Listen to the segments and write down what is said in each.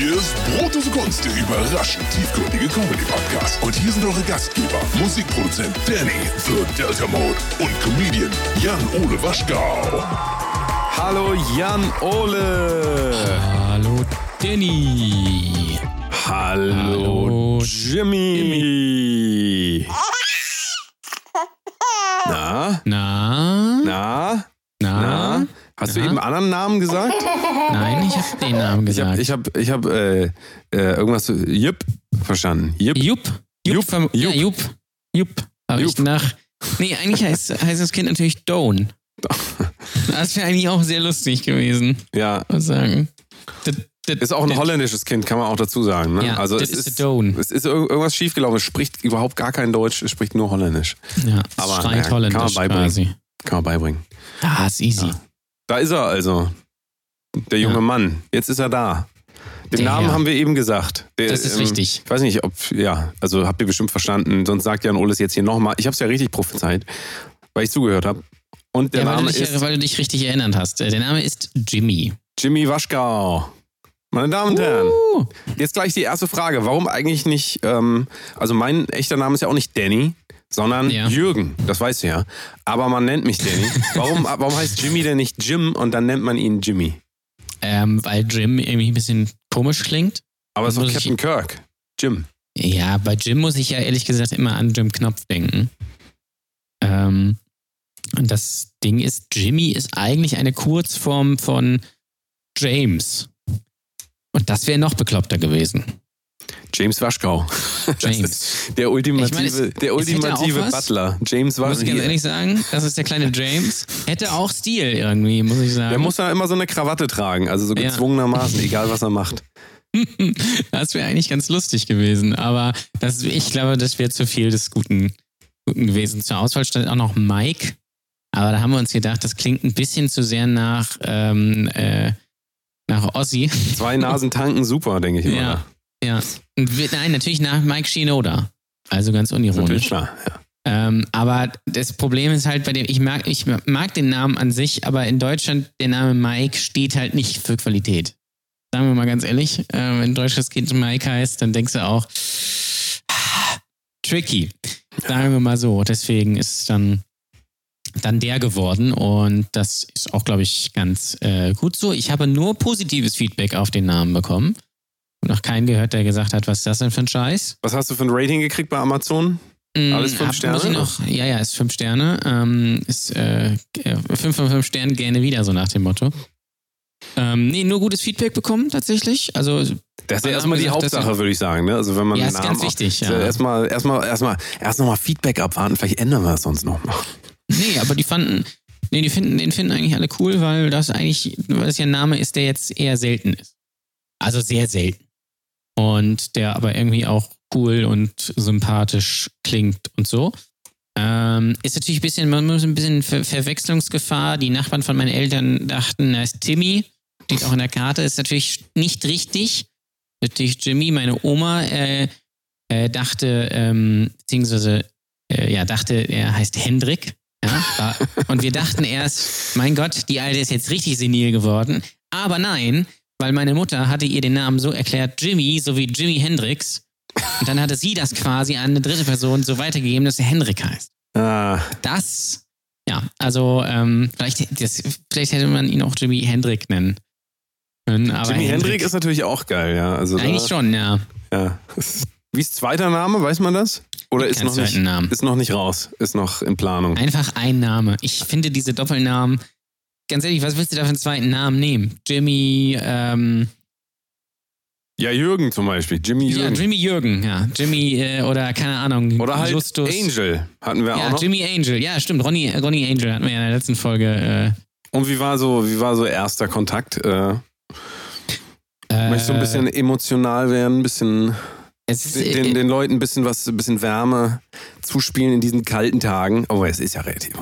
Hier ist Brotdose Kunst, der überraschend tiefgründige Comedy-Podcast. Und hier sind eure Gastgeber, Musikproduzent Danny, The Delta Mode und Comedian Jan-Ole Waschgau. Hallo Jan Ole. Hallo Danny. Hallo, Hallo, Jimmy. Na, Na? na, Na? Hast du Na? eben einen anderen Namen gesagt? Nein, ich habe den Namen Ich habe gesagt. ich hab, ich hab, äh, äh, irgendwas, Jip, verstanden. Jupp. Jupp. Jupp, vom- Ja, Jupp. Jupp. Jupp. Aber ich Jupp. nach. Nee, eigentlich heißt, heißt das Kind natürlich Doan. Das wäre eigentlich auch sehr lustig gewesen, Ja, muss sagen. Das, das, ist auch ein das- holländisches Kind, kann man auch dazu sagen. Ne? Ja, also es ist ist, es ist ir- irgendwas schiefgelaufen. Es spricht überhaupt gar kein Deutsch, es spricht nur Holländisch. Ja, es Aber, schreit kann holländisch man beibringen. quasi. Kann man beibringen. Ah, ist easy. Ja. Da ist er also. Der junge Ja. Mann. Jetzt ist er da. Den Der Namen Herr. haben wir eben gesagt. Der, Das ist richtig. Ich weiß nicht, ob, ja, also habt ihr bestimmt verstanden. Sonst sagt Jan Oles jetzt hier nochmal. Ich habe es ja richtig prophezeit, weil ich zugehört habe. Und der Ja, weil, Name du dich, ist weil du dich richtig erinnert hast. Der Name ist Jimmy. Jimmy Waschgau. Meine Damen und Herren, Uh, jetzt gleich die erste Frage. Warum eigentlich nicht, ähm, also mein echter Name ist ja auch nicht Danny, sondern Ja. Jürgen. Das weißt du ja. Aber man nennt mich Danny. Warum, warum heißt Jimmy denn nicht Jim und dann nennt man ihn Jimmy? ähm, weil Jim irgendwie ein bisschen komisch klingt. Aber es ist doch Muss ich- Captain Kirk. Jim. Ja, bei Jim muss ich ja ehrlich gesagt immer an Jim Knopf denken. Ähm, und das Ding ist, Jimmy ist eigentlich eine Kurzform von James. Und das wäre noch bekloppter gewesen. James Waschgau. Das James. der ultimative, meine, es- der ultimative. Butler. James Muss ich ganz ehrlich sagen, das ist der kleine James. Hätte auch Stil irgendwie, muss ich sagen. Der muss da immer so eine Krawatte tragen, also so Ja. gezwungenermaßen, egal was er macht. Das wäre eigentlich ganz lustig gewesen, aber das, ich glaube, das wäre zu viel des Guten, Guten gewesen. Zur Auswahl stand auch noch Mike, aber da haben wir uns gedacht, das klingt ein bisschen zu sehr nach, ähm, äh, nach Ossi. Zwei Nasen tanken super, denke ich immer. Ja. Ja. Nein, natürlich nach Mike Shinoda. Also ganz unironisch. klar. Ja. Ähm, aber das Problem ist halt bei dem, ich mag, ich mag den Namen an sich, aber in Deutschland, der Name Mike steht halt nicht für Qualität. Sagen wir mal ganz ehrlich, äh, wenn ein deutsches Kind Mike heißt, dann denkst du auch, ah, tricky. Sagen wir mal so. Deswegen ist es dann, dann der geworden und das ist auch, glaube ich, ganz äh, gut so. Ich habe nur positives Feedback auf den Namen bekommen. Noch keinen gehört, der gesagt hat, was ist das denn für ein Scheiß? Was hast du für ein Rating gekriegt bei Amazon? Alles fünf Hab- Sterne? Noch, ja, ja, ist fünf Sterne. Ähm, ist äh, äh, fünf von fünf Sternen gerne wieder, so nach dem Motto. Ähm, nee, nur gutes Feedback bekommen tatsächlich. Also, Das ist ja erstmal die Hauptsache, würde ich sagen. Ne? Also wenn man ja, ist ganz wichtig. auch, Ja. erstmal, erstmal, erstmal, erst nochmal Feedback abwarten. Vielleicht ändern wir es sonst nochmal. Nee, aber die fanden, nee, die finden, den finden eigentlich alle cool, weil das eigentlich, weil das ja ein Name ist, der jetzt eher selten ist. Also sehr selten. Und der aber irgendwie auch cool und sympathisch klingt und so. Ähm, ist natürlich ein bisschen, man muss ein bisschen Ver Verwechslungsgefahr. Die Nachbarn von meinen Eltern dachten, er ist Timmy. Steht auch in der Karte, ist natürlich nicht richtig. Natürlich Jimmy, meine Oma, äh, äh, dachte, ähm, beziehungsweise, äh, ja, dachte, er heißt Hendrik. Ja, war, und wir dachten erst, mein Gott, die Alte ist jetzt richtig senil geworden. Aber nein, weil meine Mutter hatte ihr den Namen so erklärt, Jimmy, so wie Jimi Hendrix. Und dann hatte sie das quasi an eine dritte Person so weitergegeben, dass er Hendrik heißt. Ah, Das, ja, also ähm, vielleicht, das, vielleicht hätte man ihn auch Jimi Hendrik nennen können. Aber Jimi Hendrik ist natürlich auch geil, ja. Also eigentlich da, schon, ja. ja. Wie ist zweiter Name, weiß man das? Oder ist noch, nicht, Namen. ist noch nicht raus? Ist noch in Planung? Einfach ein Name. Ich finde diese Doppelnamen, ganz ehrlich, was willst du da für einen zweiten Namen nehmen? Jimmy, ähm, Ja, Jürgen zum Beispiel. Jimmy ja, Jürgen. Jimmy Jürgen, ja. Jimmy äh, oder keine Ahnung. Oder halt Justus. Angel hatten wir auch Ja, noch. Jimmy Angel. Ja, stimmt. Ronny, Ronny Angel hatten wir ja in der letzten Folge. Und wie war so, wie war so erster Kontakt? Äh, Äh, möchtest du ein bisschen emotional werden, ein bisschen es ist, den, den Leuten ein bisschen was, ein bisschen Wärme zuspielen in diesen kalten Tagen. Aber es ist ja relativ.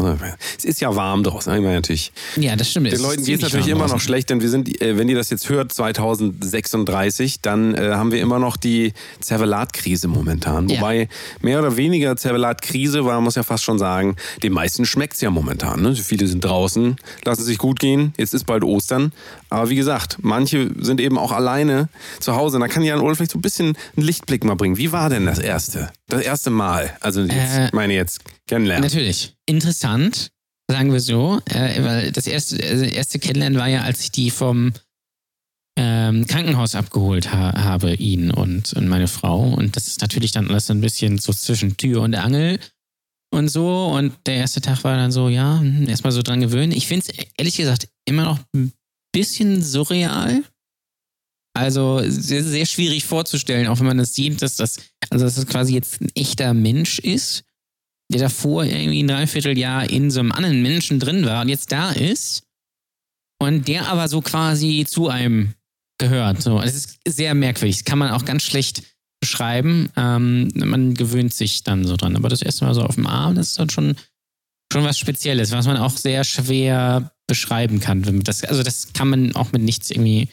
Es ist ja warm draußen. Ich meine natürlich. Ja, das stimmt. Den Leuten geht es natürlich immer noch schlecht, denn wir sind, äh, wenn ihr das jetzt hört, 2036, dann äh, haben wir immer noch die Zervelat-Krise momentan. Ja. Wobei mehr oder weniger Zervelat-Krise, weil man muss ja fast schon sagen, den meisten schmeckt's ja momentan. Ne? Viele sind draußen, lassen sich gut gehen. Jetzt ist bald Ostern. Aber wie gesagt, manche sind eben auch alleine zu Hause. Da kann Jan Ole vielleicht so ein bisschen einen Lichtblick mal bringen. Wie war denn das erste? Das erste Mal? Also jetzt, Äh, ich meine jetzt kennenlernen. Natürlich. Interessant, sagen wir so. Äh, weil das erste, also erste Kennenlernen war ja, als ich die vom ähm, Krankenhaus abgeholt ha habe, ihn und, und meine Frau. Und das ist natürlich dann alles ein bisschen so zwischen Tür und Angel und so. Und der erste Tag war dann so, ja, hm, erstmal so dran gewöhnen. Ich finde es ehrlich gesagt immer noch ein bisschen surreal. Also sehr, sehr schwierig vorzustellen, auch wenn man das sieht, dass das, also dass das quasi jetzt ein echter Mensch ist, der davor irgendwie ein Dreivierteljahr in so einem anderen Menschen drin war und jetzt da ist und der aber so quasi zu einem gehört. So, es ist sehr merkwürdig. Das kann man auch ganz schlecht beschreiben. Ähm, man gewöhnt sich dann so dran. Aber das erste Mal so auf dem Arm, das ist dann schon, schon was Spezielles, was man auch sehr schwer beschreiben kann. Das, also das kann man auch mit nichts irgendwie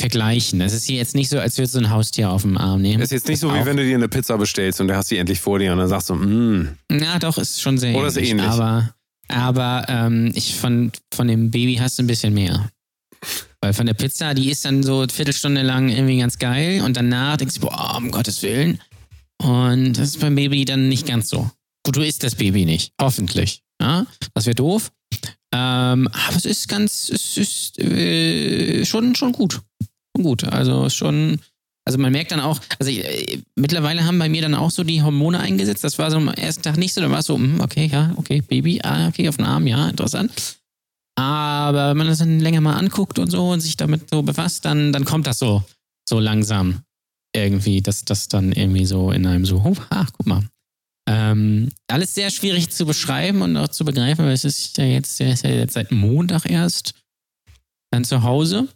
vergleichen. Es ist hier jetzt nicht so, als würdest du ein Haustier auf dem Arm nehmen. Das ist jetzt nicht so, wie wenn du dir eine Pizza bestellst und du hast sie endlich vor dir und dann sagst du, mh, Ja, doch, ist schon sehr Oder ist ähnlich. ähnlich. Aber, aber ähm, ich von, von dem Baby hast du ein bisschen mehr. Weil von der Pizza, die ist dann so eine Viertelstunde lang irgendwie ganz geil und danach denkst du, boah, um Gottes Willen. Und das ist beim Baby dann nicht ganz so. Gut, du isst das Baby nicht. Hoffentlich. Ja? Das wäre doof. Ähm, aber es ist ganz, es ist äh, schon, schon gut. Gut. Also schon. Also man merkt dann auch, also äh, mittlerweile haben bei mir dann auch so die Hormone eingesetzt. Das war so am ersten Tag nicht so. Da war es so, hm, okay, ja, okay, Baby, ah, okay, auf den Arm, ja, interessant. Aber wenn man das dann länger mal anguckt und so und sich damit so befasst, dann, dann kommt das so, so langsam irgendwie, dass das dann irgendwie so in einem so, oh, ach, guck mal. Ähm, alles sehr schwierig zu beschreiben und auch zu begreifen, weil es ist ja jetzt, ja jetzt seit Montag erst dann zu Hause.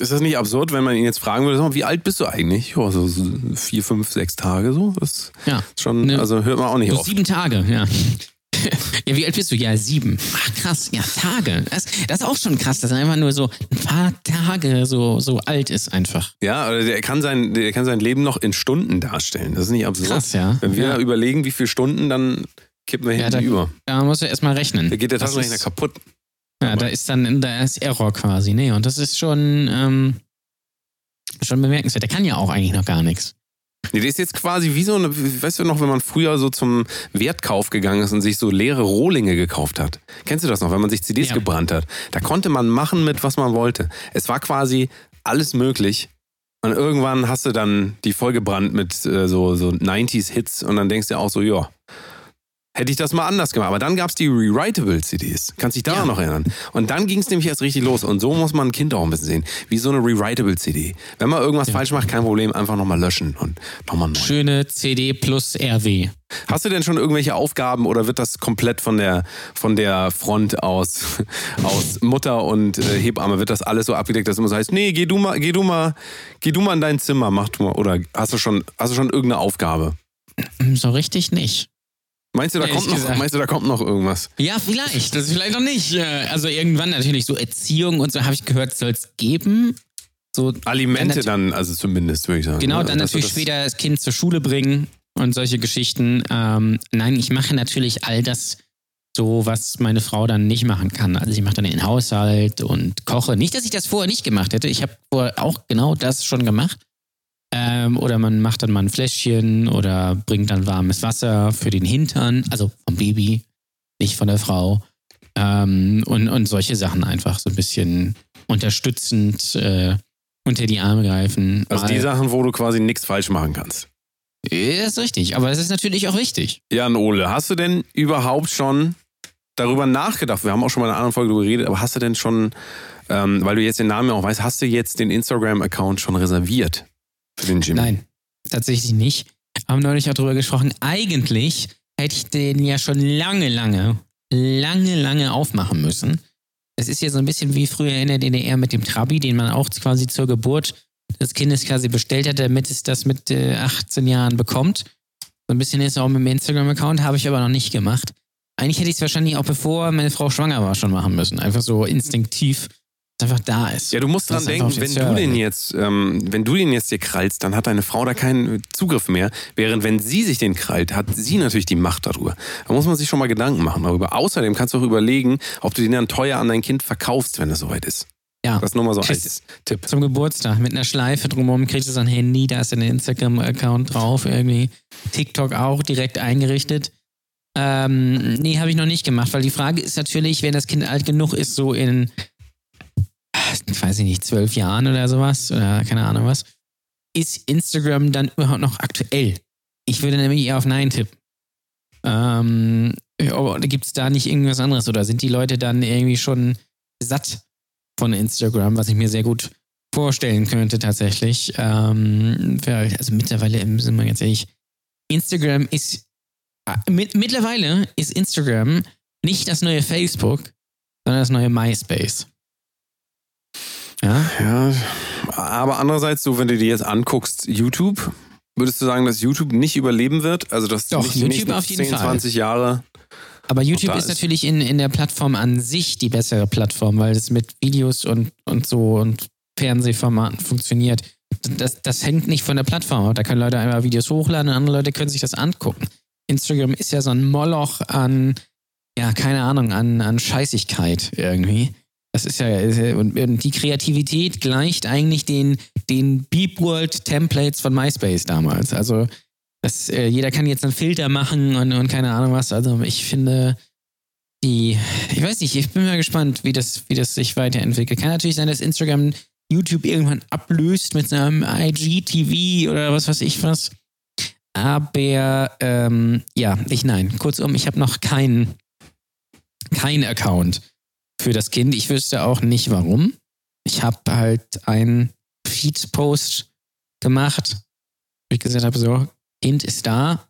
Ist das nicht absurd, wenn man ihn jetzt fragen würde, wie alt bist du eigentlich? Ja, so vier, fünf, sechs Tage so. Das Ja. ist schon, Ne. also hört man auch nicht So oft. sieben Tage, ja. ja, wie alt bist du? Ja, sieben. Ach, krass. Ja, Tage. Das, das ist auch schon krass, dass er einfach nur so ein paar Tage so, so alt ist einfach. Ja, oder der kann sein, der kann sein Leben noch in Stunden darstellen. Das ist nicht absurd. Krass, ja. Wenn wir ja. überlegen, wie viele Stunden, dann kippen wir Ja, hinten da- über. Da musst du erstmal rechnen. Da geht der Taschenrechner kaputt. Ja, da ist dann, da ist Error quasi. Nee, und das ist schon, ähm, schon bemerkenswert. Der kann ja auch eigentlich noch gar nichts. Nee, der ist jetzt quasi wie so eine, weißt du noch, wenn man früher so zum Wertkauf gegangen ist und sich so leere Rohlinge gekauft hat. Kennst du das noch, wenn man sich CDs Ja. gebrannt hat? Da konnte man machen mit, was man wollte. Es war quasi alles möglich. Und irgendwann hast du dann die vollgebrannt mit äh, so, so 90s-Hits und dann denkst du auch so, ja, hätte ich das mal anders gemacht. Aber dann gab es die Rewritable-CDs. Kannst dich daran Ja. noch erinnern? Und dann ging es nämlich erst richtig los. Und so muss man ein Kind auch ein bisschen sehen. Wie so eine Rewritable-CD. Wenn man irgendwas falsch macht, kein Problem, einfach nochmal löschen und nochmal neu. Schöne CD plus RW. Hast du denn schon irgendwelche Aufgaben oder wird das komplett von der, von der Front aus, aus Mutter und äh, Hebamme, wird das alles so abgedeckt, dass immer so heißt, nee, geh du mal, geh du mal, geh du mal in dein Zimmer, mach du mal, oder hast du schon, hast du schon irgendeine Aufgabe? So richtig nicht. Meinst du, da kommt noch, gesagt. meinst du, da kommt noch irgendwas? Ja, vielleicht. Das ist vielleicht noch nicht. Also irgendwann natürlich so Erziehung und so habe ich gehört, soll es geben. So Alimente Dann dann, also zumindest, würde ich sagen. Genau, dann du natürlich das- später das Kind zur Schule bringen und solche Geschichten. Ähm, nein, ich mache natürlich all das so, was meine Frau dann nicht machen kann. Also ich mache dann den Haushalt und koche. Nicht, dass ich das vorher nicht gemacht hätte. Ich habe vorher auch genau das schon gemacht. Ähm, oder man macht dann mal ein Fläschchen oder bringt dann warmes Wasser für den Hintern, also vom Baby, nicht von der Frau. Ähm, und, und solche Sachen einfach so ein bisschen unterstützend äh, unter die Arme greifen. Also Mal- die Sachen, wo du quasi nichts falsch machen kannst. ja, ist richtig, aber es ist natürlich auch wichtig. Jan Ole, hast du denn überhaupt schon darüber nachgedacht? Wir haben auch schon mal in einer anderen Folge darüber geredet, aber hast du denn schon, ähm, weil du jetzt den Namen ja auch weißt, hast du jetzt den Instagram-Account schon reserviert für den Jimmy? Nein, tatsächlich nicht. Haben neulich auch drüber gesprochen. Eigentlich hätte ich den ja schon lange, lange, lange, lange aufmachen müssen. Es ist ja so ein bisschen wie früher in der DDR mit dem Trabi, den man auch quasi zur Geburt des Kindes quasi bestellt hat, damit es das mit äh, 18 Jahren bekommt. So ein bisschen ist auch mit dem Instagram-Account, habe ich aber noch nicht gemacht. Eigentlich hätte ich es wahrscheinlich auch bevor meine Frau schwanger war schon machen müssen. Einfach so instinktiv, einfach da ist. Ja, du musst dran ist denken, wenn du den jetzt, ähm, wenn du den jetzt dir krallst, dann hat deine Frau da keinen Zugriff mehr. Während wenn sie sich den krallt, hat sie natürlich die Macht darüber. Da muss man sich schon mal Gedanken machen darüber. Außerdem kannst du auch überlegen, ob du den dann teuer an dein Kind verkaufst, wenn es soweit ist. Ja. Das nur mal so als Tipp. Zum Geburtstag mit einer Schleife drumherum kriegst du so ein Handy, da ist ein Instagram-Account drauf, irgendwie. TikTok auch direkt eingerichtet. Ähm, nee, habe ich noch nicht gemacht, weil die Frage ist natürlich, wenn das Kind alt genug ist, so in, weiß ich nicht, zwölf Jahren oder sowas, oder keine Ahnung was, ist Instagram dann überhaupt noch aktuell? Ich würde nämlich eher auf Nein tippen. Ähm, Gibt es da nicht irgendwas anderes oder sind die Leute dann irgendwie schon satt von Instagram, was ich mir sehr gut vorstellen könnte tatsächlich. Ähm, also mittlerweile, sind wir ganz ehrlich, Instagram ist, äh, mit, mittlerweile ist Instagram nicht das neue Facebook, sondern das neue MySpace. Ja, Ja, aber andererseits, so wenn du dir jetzt anguckst, YouTube, würdest du sagen, dass YouTube nicht überleben wird? Also dass Doch, nicht YouTube auf jeden 10, Fall. 20 Jahre. aber YouTube ist ist- natürlich in, in der Plattform an sich die bessere Plattform, weil es mit Videos und, und so und Fernsehformaten funktioniert. Das, das hängt nicht von der Plattform ab. Da können Leute einfach Videos hochladen und andere Leute können sich das angucken. Instagram ist ja so ein Moloch an, ja, keine Ahnung, an, an Scheißigkeit irgendwie. Das ist ja, und, die Kreativität gleicht eigentlich den, den Beep World Templates von MySpace damals. Also, das, äh, jeder kann jetzt einen Filter machen und, und keine Ahnung was. Also, ich finde, die, ich weiß nicht, ich bin mal gespannt, wie das, wie das sich weiterentwickelt. Kann natürlich sein, dass Instagram YouTube irgendwann ablöst mit seinem IGTV oder was weiß ich was. Aber ähm, ja, ich nein. Kurzum, ich habe noch keinen keinen Account für das Kind. Ich wüsste auch nicht warum. Ich habe halt einen Feed-Post gemacht, wo ich gesagt habe, so, Kind ist da.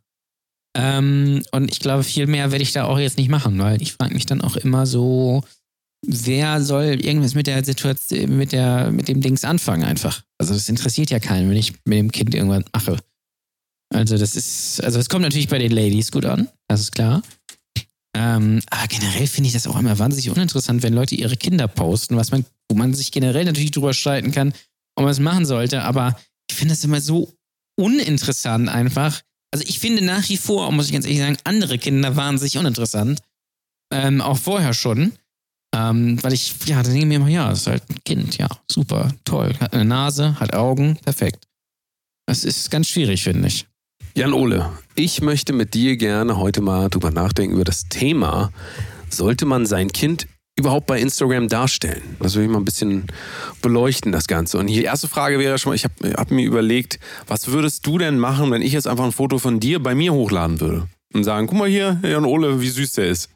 Ähm, und ich glaube, viel mehr werde ich da auch jetzt nicht machen, weil ich frage mich dann auch immer so, wer soll irgendwas mit der Situation, mit der, mit dem Dings anfangen einfach. Also das interessiert ja keinen, wenn ich mit dem Kind irgendwas mache. Also das ist, also es kommt natürlich bei den Ladies gut an, das ist klar. Ähm, aber generell finde ich das auch immer wahnsinnig uninteressant, wenn Leute ihre Kinder posten, was man, wo man sich generell natürlich drüber streiten kann, ob man es machen sollte, aber ich finde das immer so uninteressant einfach. Also ich finde nach wie vor, muss ich ganz ehrlich sagen, andere Kinder wahnsinnig uninteressant. Ähm, auch vorher schon. Ähm, weil ich, ja, da denke ich mir immer, ja, das ist halt ein Kind, ja, super, toll. Hat eine Nase, hat Augen, perfekt. Das ist ganz schwierig, finde ich. Jan Ole, ich möchte mit dir gerne heute mal drüber nachdenken über das Thema, sollte man sein Kind überhaupt bei Instagram darstellen? Das will ich mal ein bisschen beleuchten, das Ganze. Und die erste Frage wäre schon mal, ich habe hab mir überlegt, was würdest du denn machen, wenn ich jetzt einfach ein Foto von dir bei mir hochladen würde? Und sagen, guck mal hier, Jan Ole, wie süß der ist.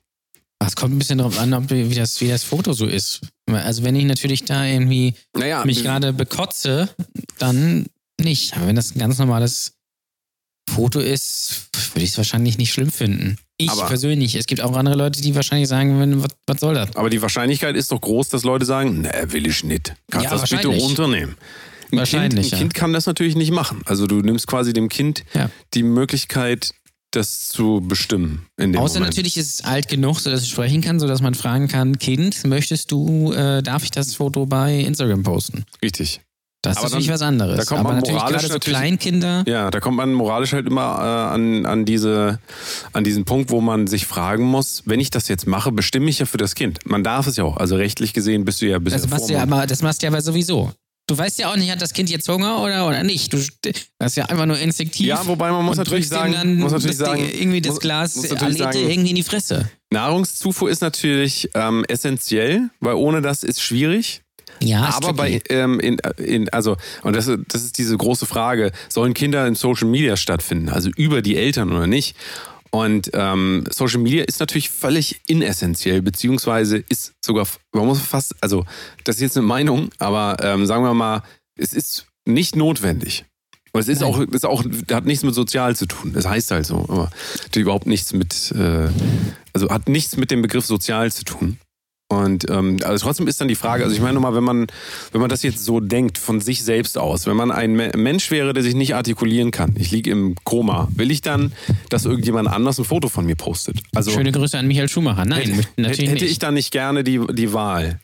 Es kommt ein bisschen darauf an, ob, wie, das, wie das Foto so ist. Also wenn ich natürlich da irgendwie Naja, mich gerade bekotze, dann nicht. Aber wenn das ein ganz normales Foto ist, würde ich es wahrscheinlich nicht schlimm finden. Ich Aber- persönlich. Es gibt auch andere Leute, die wahrscheinlich sagen, wenn, was, was soll das? aber die Wahrscheinlichkeit ist doch groß, dass Leute sagen, ne, will ich nicht. Kannst Ja, das bitte runternehmen. Ein Wahrscheinlich, kind, ein ja. kind kann das natürlich nicht machen. Also du nimmst quasi dem Kind Ja. die Möglichkeit, das zu bestimmen. Außer Moment. natürlich ist es alt genug, sodass es sprechen kann, sodass man fragen kann, Kind, möchtest du, äh, darf ich das Foto bei Instagram posten? Richtig. Das Aber ist natürlich was anderes. da kommt Aber man natürlich moralisch gerade so natürlich- Kleinkinder, Ja, da kommt man moralisch halt immer äh, an, an, diese, an diesen Punkt, wo man sich fragen muss, wenn ich das jetzt mache, bestimme ich ja für das Kind. Man darf es ja auch. Also rechtlich gesehen bist du ja bisher das machst, du ja, aber, das machst du ja aber sowieso. Du weißt ja auch nicht, hat das Kind jetzt Hunger oder, oder nicht. Du, das ist ja einfach nur instinktiv. Ja, wobei man muss natürlich sagen, dann muss natürlich das Ding, sagen, irgendwie das muss- Glas muss natürlich Alete irgendwie in die Fresse. Nahrungszufuhr ist natürlich ähm, essentiell, weil ohne das ist schwierig. Ja, Aber bei, ähm, in, in, also, und das, das ist diese große Frage, sollen Kinder in Social Media stattfinden, also über die Eltern oder nicht? Und ähm, Social Media ist natürlich völlig inessentiell, beziehungsweise ist sogar, man muss fast, also das ist jetzt eine Meinung, aber ähm, sagen wir mal, es ist nicht notwendig. Und es ist Nein. auch, ist auch, hat nichts mit sozial zu tun. Das heißt halt so, aber hat überhaupt nichts mit, äh, also hat nichts mit dem Begriff sozial zu tun. Und ähm, also trotzdem ist dann die Frage, also ich meine mal, wenn man, wenn man das jetzt so denkt, von sich selbst aus, wenn man ein Me Mensch wäre, der sich nicht artikulieren kann, ich liege im Koma, will ich dann, dass irgendjemand anders ein Foto von mir postet? Also, Schöne Grüße an Michael Schumacher. Nein, hätte, natürlich hätte nicht. ich da nicht gerne die, die Wahl.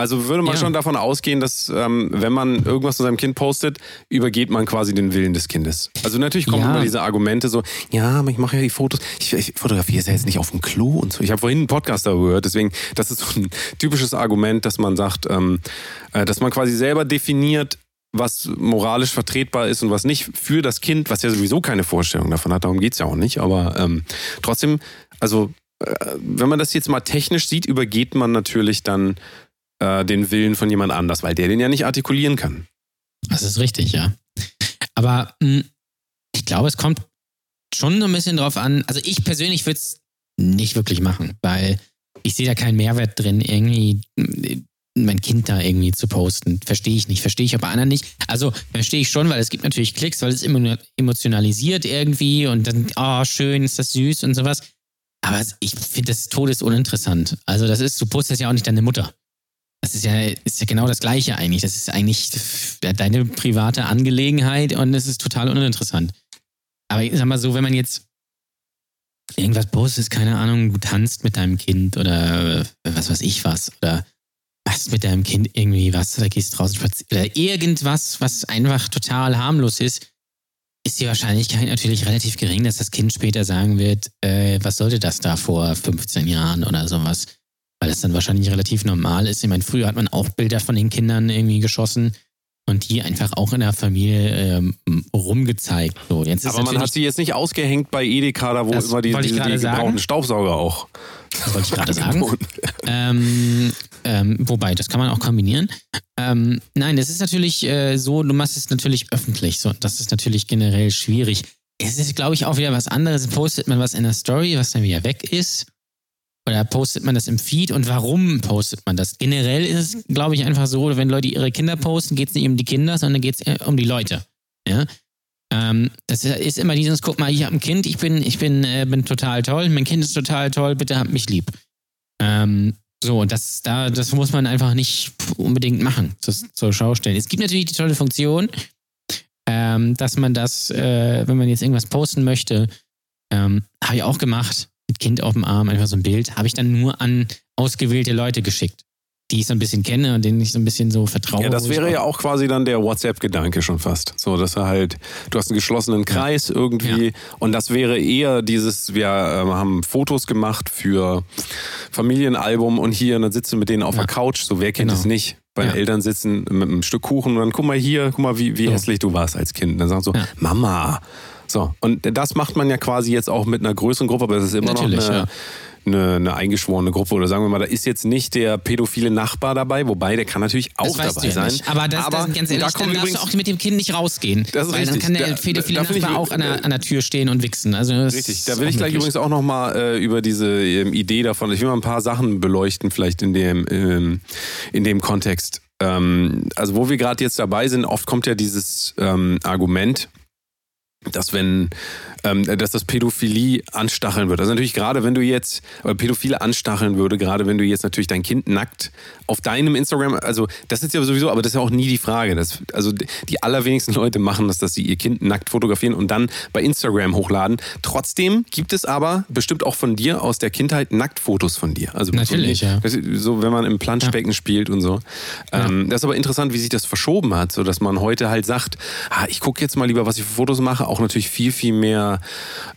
Also würde man Ja. schon davon ausgehen, dass ähm, wenn man irgendwas von seinem Kind postet, übergeht man quasi den Willen des Kindes. Also natürlich kommen Ja. immer diese Argumente so, ja, aber ich mache ja die Fotos, ich, ich fotografiere es ja jetzt nicht auf dem Klo und so. Ich habe vorhin einen Podcast darüber gehört, deswegen, das ist so ein typisches Argument, dass man sagt, ähm, äh, dass man quasi selber definiert, was moralisch vertretbar ist und was nicht für das Kind, was ja sowieso keine Vorstellung davon hat, darum geht's ja auch nicht, aber ähm, trotzdem, also äh, wenn man das jetzt mal technisch sieht, übergeht man natürlich dann äh, den Willen von jemand anders, weil der den ja nicht artikulieren kann. Das ist richtig, ja. Aber mh, ich glaube, es kommt schon so ein bisschen drauf an. Also ich persönlich würde es nicht wirklich machen, weil ich sehe da keinen Mehrwert drin, irgendwie mh, mein Kind da irgendwie zu posten. Verstehe ich nicht. Verstehe ich aber anderen nicht. Also verstehe ich schon, weil es gibt natürlich Klicks, weil es emo- emotionalisiert irgendwie und dann, oh, schön, ist das süß und sowas. Aber ich finde das todesuninteressant. Also das ist, du postest ja auch nicht deine Mutter. Das ist ja, ist ja genau das Gleiche eigentlich. Das ist eigentlich deine private Angelegenheit und es ist total uninteressant. Aber ich sag mal so, wenn man jetzt irgendwas postet, keine Ahnung, du tanzt mit deinem Kind oder was weiß ich was oder machst mit deinem Kind irgendwie was oder gehst draußen spazieren oder irgendwas, was einfach total harmlos ist, ist die Wahrscheinlichkeit natürlich relativ gering, dass das Kind später sagen wird, äh, was sollte das da vor 15 Jahren oder sowas weil das dann wahrscheinlich relativ normal ist. Ich meine, früher hat man auch Bilder von den Kindern irgendwie geschossen und die einfach auch in der Familie ähm, rumgezeigt. So, jetzt ist Aber man hat sie jetzt nicht ausgehängt bei Edeka, da wo Das immer die, diese, die gebrauchten Staubsauger auch. Das wollte ich gerade sagen. ähm, ähm, wobei, das kann man auch kombinieren. Ähm, nein, das ist natürlich äh, so, du machst es natürlich öffentlich. So, das ist natürlich generell schwierig. Es ist, glaube ich, auch wieder was anderes. Postet man was in der Story, was dann wieder weg ist? Oder postet man das im Feed? Und warum postet man das? Generell ist es, glaube ich, einfach so, wenn Leute ihre Kinder posten, geht es nicht um die Kinder, sondern geht es um die Leute. Ja? Ähm, das ist immer dieses, guck mal, ich habe ein Kind, ich bin, ich bin, äh, bin total toll, mein Kind ist total toll, bitte habt mich lieb. Ähm, so, das, da, das muss man einfach nicht unbedingt machen, das zur Schau stellen. Es gibt natürlich die tolle Funktion, ähm, dass man das, äh, wenn man jetzt irgendwas posten möchte, ähm, habe ich auch gemacht, Kind auf dem Arm, einfach so ein Bild, habe ich dann nur an ausgewählte Leute geschickt, die ich so ein bisschen kenne und denen ich so ein bisschen so vertraue. Ja, das wäre ja auch quasi dann der WhatsApp-Gedanke schon fast. So, dass er halt, du hast einen geschlossenen Kreis irgendwie und das wäre eher dieses, wir ähm, haben Fotos gemacht für Familienalbum und hier, und dann sitzt du mit denen auf Ja. der Couch, so wer kennt Genau. es nicht? Bei Ja. Eltern sitzen mit einem Stück Kuchen und dann guck mal hier, guck mal, wie, wie So. hässlich du warst als Kind. Und dann sagst du, Ja. Mama. So, und das macht man ja quasi jetzt auch mit einer größeren Gruppe, aber es ist immer Natürlich, noch eine, ja. eine, eine eingeschworene Gruppe. Oder sagen wir mal, da ist jetzt nicht der pädophile Nachbar dabei, wobei der kann natürlich auch dabei ja sein. nicht. Aber, das, das, ganz ehrlich, da dann darfst du auch mit dem Kind nicht rausgehen. Das ist weil richtig. dann kann der Da- pädophile da will ich- Nachbar auch an der, an der Tür stehen und wichsen. Also Richtig, da will ich gleich übrigens auch nochmal äh, über diese ähm, Idee davon, ich will mal ein paar Sachen beleuchten, vielleicht in dem, ähm, in dem Kontext. Ähm, also wo wir gerade jetzt dabei sind, oft kommt ja dieses ähm, Argument, dass wenn ähm, dass das Pädophilie anstacheln wird. Also natürlich gerade wenn du jetzt oder Pädophile anstacheln würde, gerade wenn du jetzt natürlich dein Kind nackt auf deinem Instagram, also das ist ja sowieso, aber das ist ja auch nie die Frage. Das, also die allerwenigsten Leute machen das, dass sie ihr Kind nackt fotografieren und dann bei Instagram hochladen. Trotzdem gibt es aber bestimmt auch von dir aus der Kindheit Nacktfotos von dir. Also Natürlich, ja. so wenn man im Planschbecken spielt und so. Ähm, das ist aber interessant, wie sich das verschoben hat, so dass man heute halt sagt, ah, ich gucke jetzt mal lieber, was ich für Fotos mache, auch natürlich viel, viel mehr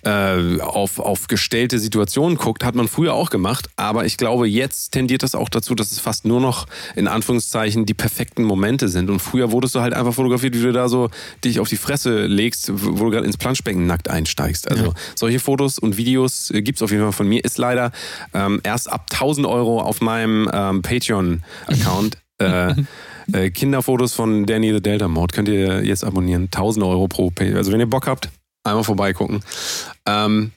äh, auf, auf gestellte Situationen guckt, hat man früher auch gemacht, aber ich glaube, jetzt tendiert das auch dazu, dass es fast nur noch in Anführungszeichen die perfekten Momente sind. Und früher wurdest du halt einfach fotografiert, wie du da so dich auf die Fresse legst, wo du gerade ins Planschbecken nackt einsteigst. Also Ja. solche Fotos und Videos äh, gibt's auf jeden Fall von mir. Ist leider ähm, erst ab 1000 Euro auf meinem ähm, Patreon-Account. äh, äh, Kinderfotos von Danny the Delta Mode könnt ihr jetzt abonnieren. 1000 Euro pro Pay. Also wenn ihr Bock habt, einmal vorbeigucken. Ähm,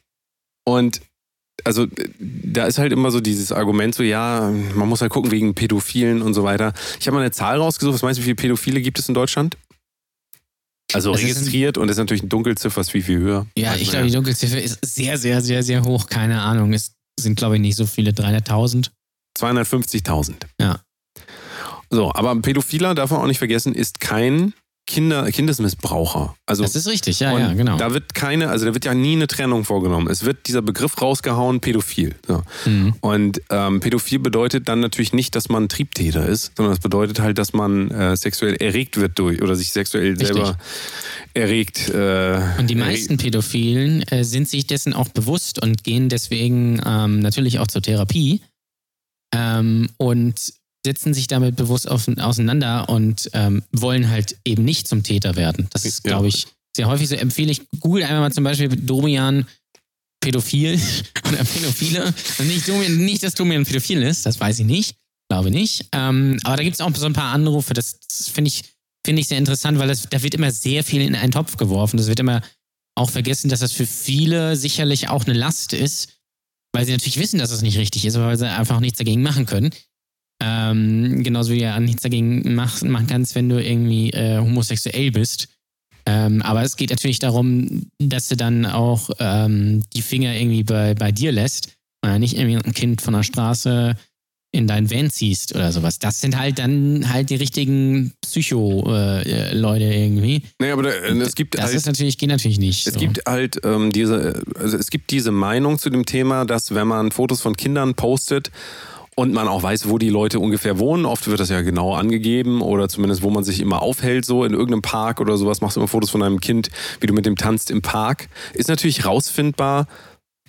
und also da ist halt immer so dieses Argument so, ja, man muss halt gucken wegen Pädophilen und so weiter. Ich habe mal eine Zahl rausgesucht. Was meinst du, wie viele Pädophile gibt es in Deutschland? Also Das ist ein- registriert und das ist natürlich ein Dunkelziffer, ist viel, viel höher. Ja, ich glaube, die Dunkelziffer ist sehr, sehr, sehr, sehr hoch. Keine Ahnung. Es sind, glaube ich, nicht so viele. 300.000. 250.000. Ja. So, aber ein Pädophiler, darf man auch nicht vergessen, ist kein Kinder, Kindesmissbraucher. Also Das ist richtig, ja, ja, genau. Da wird keine, also da wird ja nie eine Trennung vorgenommen. Es wird dieser Begriff rausgehauen, pädophil. So. Mhm. Und ähm, pädophil bedeutet dann natürlich nicht, dass man Triebtäter ist, sondern es bedeutet halt, dass man äh, sexuell erregt wird durch oder sich sexuell Richtig. selber erregt. Äh, Und die meisten Pädophilen äh, sind sich dessen auch bewusst und gehen deswegen ähm, natürlich auch zur Therapie ähm, und setzen sich damit bewusst auf, auseinander und ähm, wollen halt eben nicht zum Täter werden. Das ist, glaube ich, sehr häufig so. Empfehle ich, google einmal mal zum Beispiel Domian Pädophil oder Pädophile. Also nicht, Domian, nicht, dass Domian Pädophil ist, das weiß ich nicht. Glaube nicht. Ähm, aber da gibt es auch so ein paar Anrufe, das, das finde ich, finde ich sehr interessant, weil das, da wird immer sehr viel in einen Topf geworfen. Das wird immer auch vergessen, dass das für viele sicherlich auch eine Last ist, weil sie natürlich wissen, dass es nicht richtig ist, aber weil sie einfach nichts dagegen machen können. Ähm, genauso wie du ja nichts dagegen mach, machen kannst, wenn du irgendwie äh, homosexuell bist. Ähm, aber es geht natürlich darum, dass du dann auch ähm, die Finger irgendwie bei, bei dir lässt und nicht irgendwie ein Kind von der Straße in dein Van ziehst oder sowas. Das sind halt dann halt die richtigen Psycho-Leute irgendwie. Nee, aber da, äh, es gibt Das halt, ist natürlich, geht natürlich nicht. Es so. gibt halt ähm, diese, also es gibt diese Meinung zu dem Thema, dass wenn man Fotos von Kindern postet und man auch weiß, wo die Leute ungefähr wohnen, oft wird das ja genau angegeben oder zumindest wo man sich immer aufhält, so in irgendeinem Park oder sowas, machst du immer Fotos von deinem Kind, wie du mit dem tanzt im Park, ist natürlich rausfindbar,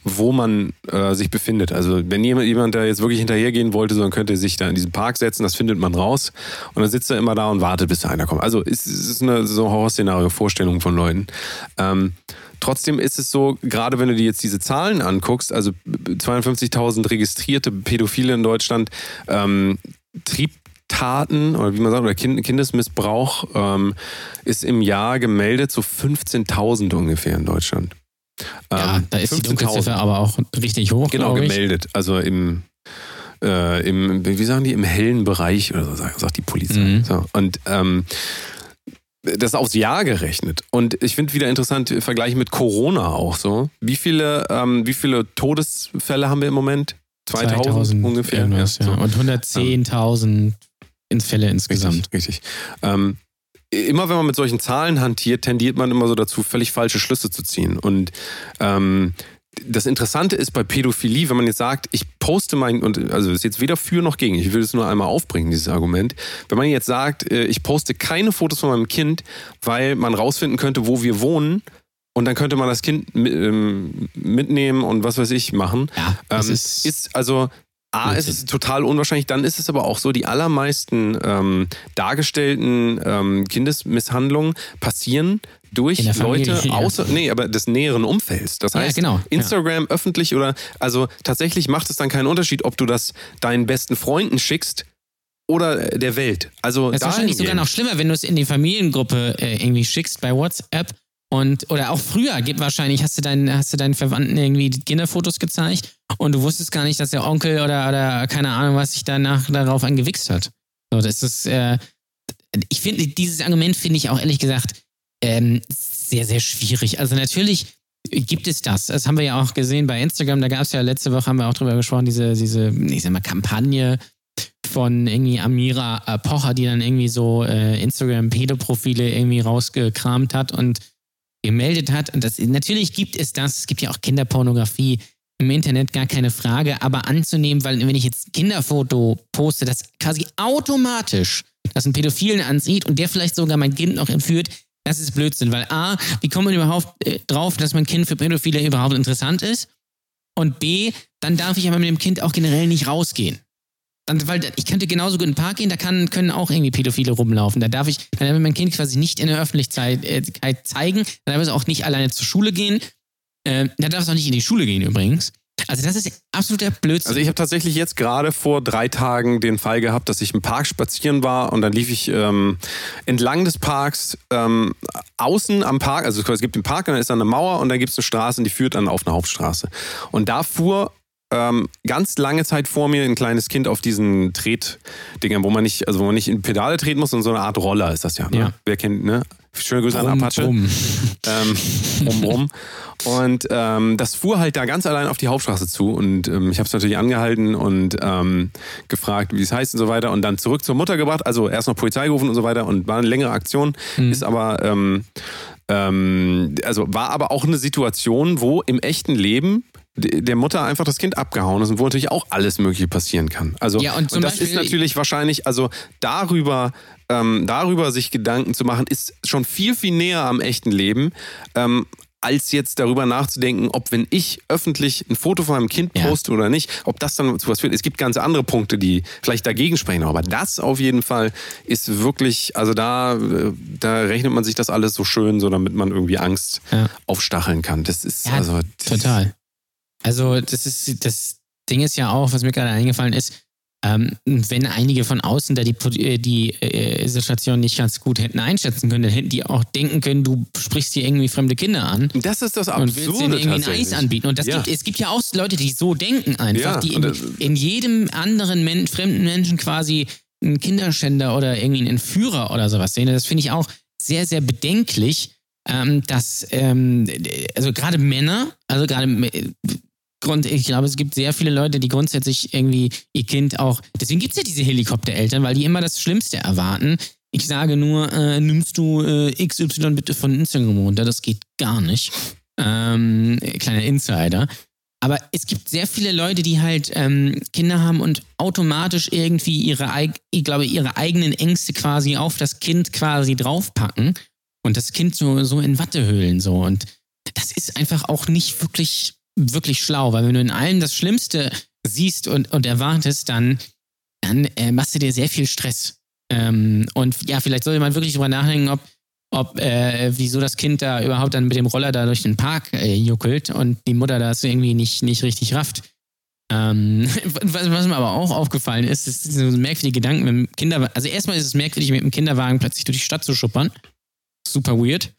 wo man äh, sich befindet. Also wenn jemand, jemand da jetzt wirklich hinterhergehen wollte, so, dann könnte er sich da in diesen Park setzen, das findet man raus und dann sitzt er immer da und wartet, bis da einer kommt. Also es, es ist eine so Horrorszenario-Vorstellung von Leuten. Ähm, trotzdem ist es so, gerade wenn du dir jetzt diese Zahlen anguckst, also 52.000 registrierte Pädophile in Deutschland, ähm, Triebtaten oder wie man sagt, oder kind, Kindesmissbrauch ähm, ist im Jahr gemeldet so 15.000 ungefähr in Deutschland. ja, Ähm, da ist die 15.000. Dunkelziffer aber auch richtig hoch. Genau, gemeldet. Also im, äh, im, wie sagen die, im hellen Bereich oder so, sagt, sagt die Polizei. Mhm. So, und ähm, das aufs Jahr gerechnet. Und ich finde wieder interessant, im Vergleich mit Corona auch so. Wie viele, ähm, wie viele Todesfälle haben wir im Moment? 2000, ungefähr. irgendwas, Ja, so. Und 110.000 ins Fälle insgesamt. Richtig. richtig. Ähm, immer wenn man mit solchen Zahlen hantiert, tendiert man immer so dazu, völlig falsche Schlüsse zu ziehen. Und ähm, das Interessante ist bei Pädophilie, wenn man jetzt sagt, ich poste mein, und also das ist jetzt weder für noch gegen, ich will es nur einmal aufbringen, dieses Argument. Wenn man jetzt sagt, äh, ich poste keine Fotos von meinem Kind, weil man rausfinden könnte, wo wir wohnen, und dann könnte man das Kind ähm, mitnehmen und was weiß ich machen. Ja, das Ähm, ist, ist also A, ist es total unwahrscheinlich. Dann ist es aber auch so, die allermeisten ähm, dargestellten ähm, Kindesmisshandlungen passieren durch Leute ja. außer, nee, aber des näheren Umfelds. Das Ja, heißt, genau, ja. Instagram öffentlich oder, also tatsächlich macht es dann keinen Unterschied, ob du das deinen besten Freunden schickst oder der Welt. Also Es ist wahrscheinlich sogar noch schlimmer, wenn du es in die Familiengruppe äh, irgendwie schickst bei WhatsApp und oder auch früher gibt wahrscheinlich hast du deinen hast du deinen Verwandten irgendwie Kinderfotos gezeigt und du wusstest gar nicht, dass der Onkel oder oder keine Ahnung was sich danach darauf angewichst hat. So, das ist äh, ich finde dieses Argument finde ich auch ehrlich gesagt ähm, sehr sehr schwierig. Also natürlich gibt es das. Das haben wir ja auch gesehen bei Instagram. Da gab es ja letzte Woche haben wir auch drüber gesprochen diese diese ich sag mal Kampagne von irgendwie Amira äh, Pocher, die dann irgendwie so äh, Instagram-Pedoprofile irgendwie rausgekramt hat und gemeldet hat. Und das, natürlich gibt es das. Es gibt ja auch Kinderpornografie im Internet, gar keine Frage. Aber anzunehmen, weil wenn ich jetzt Kinderfoto poste, das quasi automatisch das einen Pädophilen ansieht und der vielleicht sogar mein Kind noch entführt, das ist Blödsinn. Weil A, wie kommt man überhaupt äh, drauf, dass mein Kind für Pädophile überhaupt interessant ist? Und B, dann darf ich aber mit dem Kind auch generell nicht rausgehen. Dann, weil ich könnte genauso gut in den Park gehen, da kann, können auch irgendwie Pädophile rumlaufen. Da darf ich, dann darf ich mein Kind quasi nicht in der Öffentlichkeit äh, zeigen. Dann darf es auch nicht alleine zur Schule gehen. Äh, da darf es auch nicht in die Schule gehen übrigens. Also das ist absoluter Blödsinn. Also ich habe tatsächlich jetzt gerade vor drei Tagen den Fall gehabt, dass ich im Park spazieren war und dann lief ich ähm, entlang des Parks ähm, außen am Park, also es gibt den Park und dann ist da eine Mauer und dann gibt es eine Straße und die führt dann auf eine Hauptstraße. Und da fuhr ähm, ganz lange Zeit vor mir ein kleines Kind auf diesen Tretdingern, wo man nicht, also wo man nicht in Pedale treten muss, sondern so eine Art Roller ist das ja. Ne? Ja. Wer kennt, ne? Schöne Grüße an Brumm, Apache. brumm. ähm, rum. Und ähm, das fuhr halt da ganz allein auf die Hauptstraße zu. Und ähm, ich habe es natürlich angehalten und ähm, gefragt, wie es heißt und so weiter. Und dann zurück zur Mutter gebracht. Also erst noch Polizei gerufen und so weiter. Und war eine längere Aktion. Mhm. Ist aber, ähm, ähm, also war aber auch eine Situation, wo im echten Leben der Mutter einfach das Kind abgehauen ist und wo natürlich auch alles Mögliche passieren kann. Also ja, und, und das Beispiel ist natürlich wahrscheinlich, also darüber, ähm, darüber sich Gedanken zu machen, ist schon viel, viel näher am echten Leben. Ähm, als jetzt darüber nachzudenken, ob wenn ich öffentlich ein Foto von meinem Kind poste ja. oder nicht, ob das dann zu was führt. Es gibt ganz andere Punkte, die vielleicht dagegen sprechen, aber das auf jeden Fall ist wirklich, also da, äh, da rechnet man sich das alles so schön, so damit man irgendwie Angst ja. aufstacheln kann. Das ist ja, also das total. Also das ist das Ding ist ja auch, was mir gerade eingefallen ist, ähm, wenn einige von außen da die, äh, die äh, Situation nicht ganz gut hätten einschätzen können, dann hätten die auch denken können, du sprichst hier irgendwie fremde Kinder an. Das ist das Absurde. Und willst denen irgendwie ein Eis anbieten. Und ja. gibt, es gibt ja auch Leute, die so denken einfach, ja, die in, in, jedem anderen Men fremden Menschen quasi einen Kinderschänder oder irgendwie einen Entführer oder sowas sehen. Das finde ich auch sehr, sehr bedenklich. Ähm, dass ähm, also gerade Männer, also gerade Grund, ich glaube, es gibt sehr viele Leute, die grundsätzlich irgendwie ihr Kind auch. Deswegen gibt es ja diese Helikoptereltern, weil die immer das Schlimmste erwarten. Ich sage nur, äh, nimmst du äh, XY bitte von Instagram runter? Das geht gar nicht. Ähm, kleiner Insider. Aber es gibt sehr viele Leute, die halt ähm, Kinder haben und automatisch irgendwie ihre, ich glaube, ihre eigenen Ängste quasi auf das Kind quasi draufpacken und das Kind so, so in Wattehöhlen so. Und das ist einfach auch nicht wirklich wirklich schlau, weil wenn du in allem das Schlimmste siehst und, und erwartest, dann, dann äh, machst du dir sehr viel Stress. Ähm, und ja, vielleicht sollte man wirklich drüber nachdenken, ob, ob äh, wieso das Kind da überhaupt dann mit dem Roller da durch den Park äh, juckelt und die Mutter das irgendwie nicht, nicht richtig rafft. Ähm, was, was, mir aber auch aufgefallen ist, ist so merkwürdige Gedanken mit dem Kinderwagen. Also erstmal ist es merkwürdig, mit dem Kinderwagen plötzlich durch die Stadt zu schuppern. Super weird.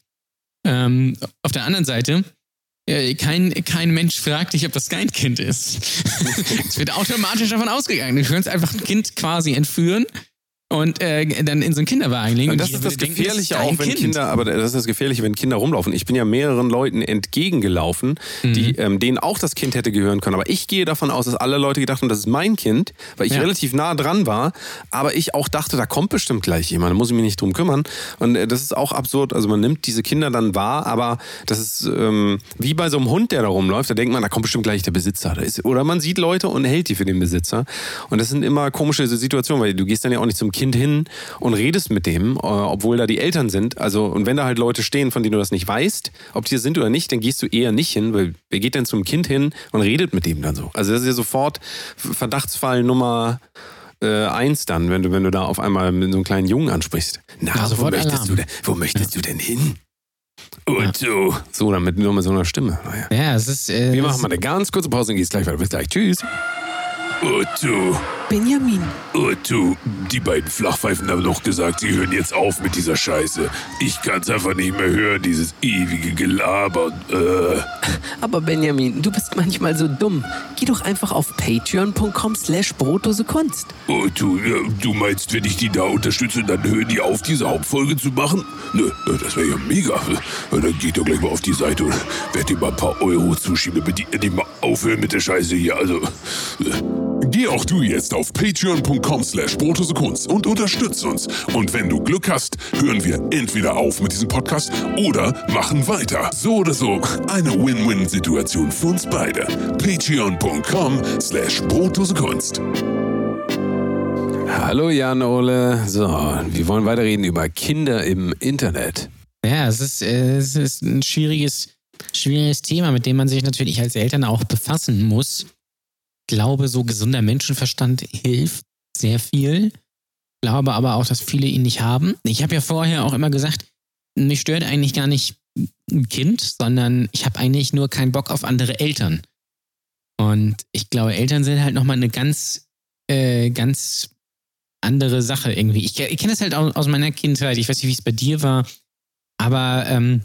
Ähm, auf der anderen Seite kein, kein Mensch fragt dich, ob das dein Kind ist. es wird automatisch davon ausgegangen. Du kannst einfach ein Kind quasi entführen und äh, dann in so einen Kinderwagen legen. Und das ist das Gefährliche denken, auch, wenn kind. Kinder, aber das ist das Gefährliche, wenn Kinder rumlaufen. Ich bin ja mehreren Leuten entgegengelaufen, mhm. die, ähm, denen auch das Kind hätte gehören können. Aber ich gehe davon aus, dass alle Leute gedacht haben, das ist mein Kind, weil ich ja. relativ nah dran war. Aber ich auch dachte, da kommt bestimmt gleich jemand, da muss ich mich nicht drum kümmern. Und äh, das ist auch absurd. Also man nimmt diese Kinder dann wahr, aber das ist ähm, wie bei so einem Hund, der da rumläuft. Da denkt man, da kommt bestimmt gleich der Besitzer. Ist, oder man sieht Leute und hält die für den Besitzer. Und das sind immer komische Situationen, weil du gehst dann ja auch nicht zum Kind hin und redest mit dem, äh, obwohl da die Eltern sind. Also, und wenn da halt Leute stehen, von denen du das nicht weißt, ob die sind oder nicht, dann gehst du eher nicht hin, weil wer geht denn zum Kind hin und redet mit dem dann so? Also, das ist ja sofort Verdachtsfall Nummer äh, eins dann, wenn du, wenn du da auf einmal mit so einem kleinen Jungen ansprichst. Na, ja, wo, möchtest du denn, wo möchtest ja. du denn hin? Und so. So, dann mit nur mit so einer Stimme. Naja. Ja, es ist. Äh, Wir machen mal eine ganz kurze Pause und gehst gleich weiter. Bis gleich. Tschüss. Otto. Benjamin. Otto, die beiden Flachpfeifen haben doch gesagt, sie hören jetzt auf mit dieser Scheiße. Ich kann's einfach nicht mehr hören, dieses ewige Gelaber. Äh. Aber Benjamin, du bist manchmal so dumm. Geh doch einfach auf patreon.com slash brotosekunst. Otto, du meinst, wenn ich die da unterstütze, dann hören die auf, diese Hauptfolge zu machen? Nö, das wäre ja mega. Dann geht doch gleich mal auf die Seite und werd dir mal ein paar Euro zuschieben, damit die endlich mal aufhören mit der Scheiße hier. Also. Geh auch du jetzt auf patreon.com slash Kunst und unterstütz uns. Und wenn du Glück hast, hören wir entweder auf mit diesem Podcast oder machen weiter. So oder so, eine Win-Win-Situation für uns beide. patreon.com slash Kunst. Hallo Jan Ole. So, wir wollen weiterreden über Kinder im Internet. Ja, es ist, äh, es ist ein schwieriges, schwieriges Thema, mit dem man sich natürlich als Eltern auch befassen muss glaube, so gesunder Menschenverstand hilft sehr viel. Glaube aber auch, dass viele ihn nicht haben. Ich habe ja vorher auch immer gesagt, mich stört eigentlich gar nicht ein Kind, sondern ich habe eigentlich nur keinen Bock auf andere Eltern. Und ich glaube, Eltern sind halt nochmal eine ganz, äh, ganz andere Sache irgendwie. Ich, ich kenne das halt aus, aus, meiner Kindheit. Ich weiß nicht, wie es bei dir war. Aber ähm,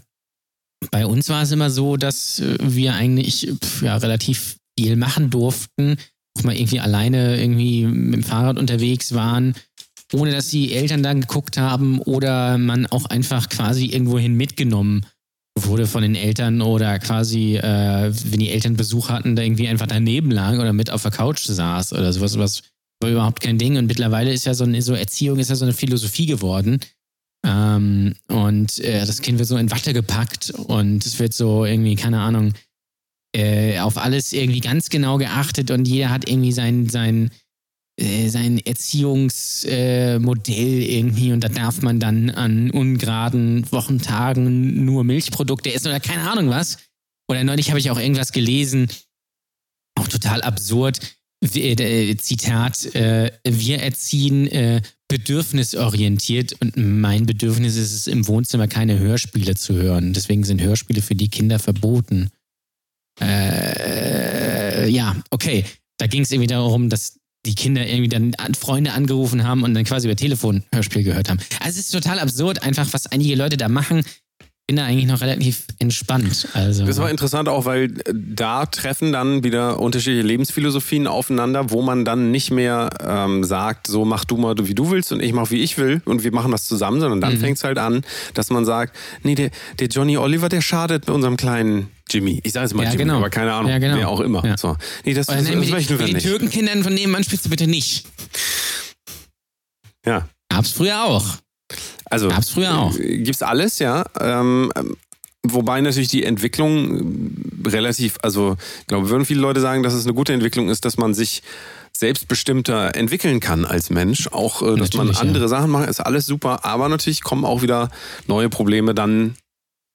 bei uns war es immer so, dass wir eigentlich pf, ja, relativ viel machen durften, auch mal irgendwie alleine irgendwie mit dem Fahrrad unterwegs waren, ohne dass die Eltern dann geguckt haben oder man auch einfach quasi irgendwohin mitgenommen wurde von den Eltern oder quasi, äh, wenn die Eltern Besuch hatten, da irgendwie einfach daneben lag oder mit auf der Couch saß oder sowas, was war überhaupt kein Ding. Und mittlerweile ist ja so eine so Erziehung, ist ja so eine Philosophie geworden. Ähm, und äh, das Kind wird so in Watte gepackt und es wird so irgendwie, keine Ahnung, äh, auf alles irgendwie ganz genau geachtet und jeder hat irgendwie sein, sein, äh, sein Erziehungsmodell irgendwie und da darf man dann an ungeraden Wochentagen nur Milchprodukte essen oder keine Ahnung was. Oder neulich habe ich auch irgendwas gelesen, auch total absurd. Äh, Zitat, äh, wir erziehen äh, bedürfnisorientiert und mein Bedürfnis ist es, im Wohnzimmer keine Hörspiele zu hören. Deswegen sind Hörspiele für die Kinder verboten. Äh, ja, okay. Da ging es irgendwie darum, dass die Kinder irgendwie dann Freunde angerufen haben und dann quasi über Telefon Hörspiel gehört haben. Also es ist total absurd, einfach was einige Leute da machen bin da eigentlich noch relativ entspannt. Also. Das war interessant auch, weil da treffen dann wieder unterschiedliche Lebensphilosophien aufeinander, wo man dann nicht mehr ähm, sagt, so mach du mal wie du willst und ich mach wie ich will und wir machen das zusammen, sondern dann mhm. fängt es halt an, dass man sagt, nee, der, der Johnny Oliver, der schadet unserem kleinen Jimmy. Ich sage es mal ja, Jimmy, genau. aber keine Ahnung, ja, genau. wer auch immer. Ja. So. Nee, das, das, das, das, das wir die nicht. Türkenkindern von nebenan spielst du bitte nicht. Ja. Gab's früher auch. Also Gab's früher auch. Gibt's alles, ja. Ähm, wobei natürlich die Entwicklung relativ, also ich glaube, würden viele Leute sagen, dass es eine gute Entwicklung ist, dass man sich selbstbestimmter entwickeln kann als Mensch. Auch, äh, dass man Natürlich, andere ja. Sachen macht, ist alles super. Aber natürlich kommen auch wieder neue Probleme dann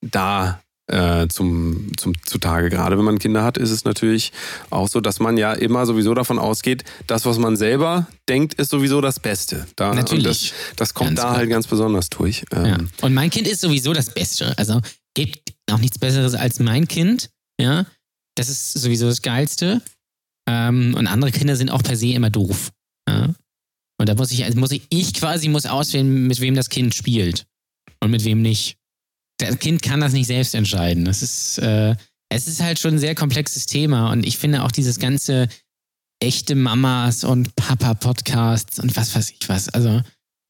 da äh, zum, zum zutage. Gerade wenn man Kinder hat, ist es natürlich auch so, dass man ja immer sowieso davon ausgeht, das, was man selber denkt, ist sowieso das Beste. Da, Natürlich. Das, das kommt Ganz da klar. halt ganz besonders durch. Ja. Ähm, Und mein Kind ist sowieso das Beste. Also gibt auch nichts Besseres als mein Kind. Ja, das ist sowieso das Geilste. Ähm, und andere Kinder sind auch per se immer doof. Ja? Und da muss ich, also muss ich, ich quasi muss auswählen, mit wem das Kind spielt und mit wem nicht. Das Kind kann das nicht selbst entscheiden. Das ist, äh, es ist halt schon ein sehr komplexes Thema und ich finde auch dieses ganze echte Mamas und Papa-Podcasts und was weiß ich was. Also,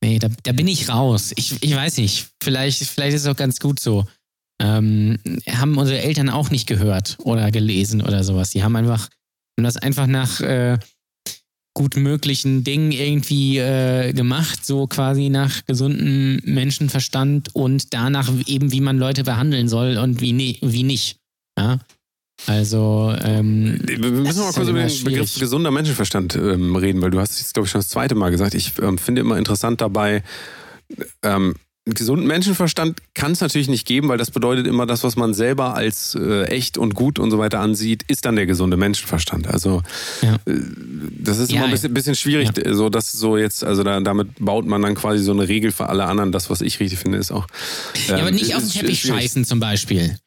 nee, da, da bin ich raus. Ich, ich weiß nicht. Vielleicht, vielleicht ist es auch ganz gut so. Ähm, haben unsere Eltern auch nicht gehört oder gelesen oder sowas. Die haben einfach, haben das einfach nach äh, gut möglichen Dingen irgendwie äh, gemacht, so quasi nach gesundem Menschenverstand und danach eben, wie man Leute behandeln soll und wie, ne, wie nicht. Ja? Also, ähm, Wir müssen mal kurz über den Begriff schwierig. gesunder Menschenverstand ähm, reden, weil du hast es, glaube ich, schon das zweite Mal gesagt. Ich ähm, finde immer interessant dabei, ähm, gesunden Menschenverstand kann es natürlich nicht geben, weil das bedeutet immer, das, was man selber als äh, echt und gut und so weiter ansieht, ist dann der gesunde Menschenverstand. Also Ja. äh, das ist Ja, immer ein bisschen, bisschen schwierig, ja. so dass so jetzt, also da, damit baut man dann quasi so eine Regel für alle anderen. Das, was ich richtig finde, ist auch. ja, aber ähm, nicht auf den Teppich scheißen zum Beispiel.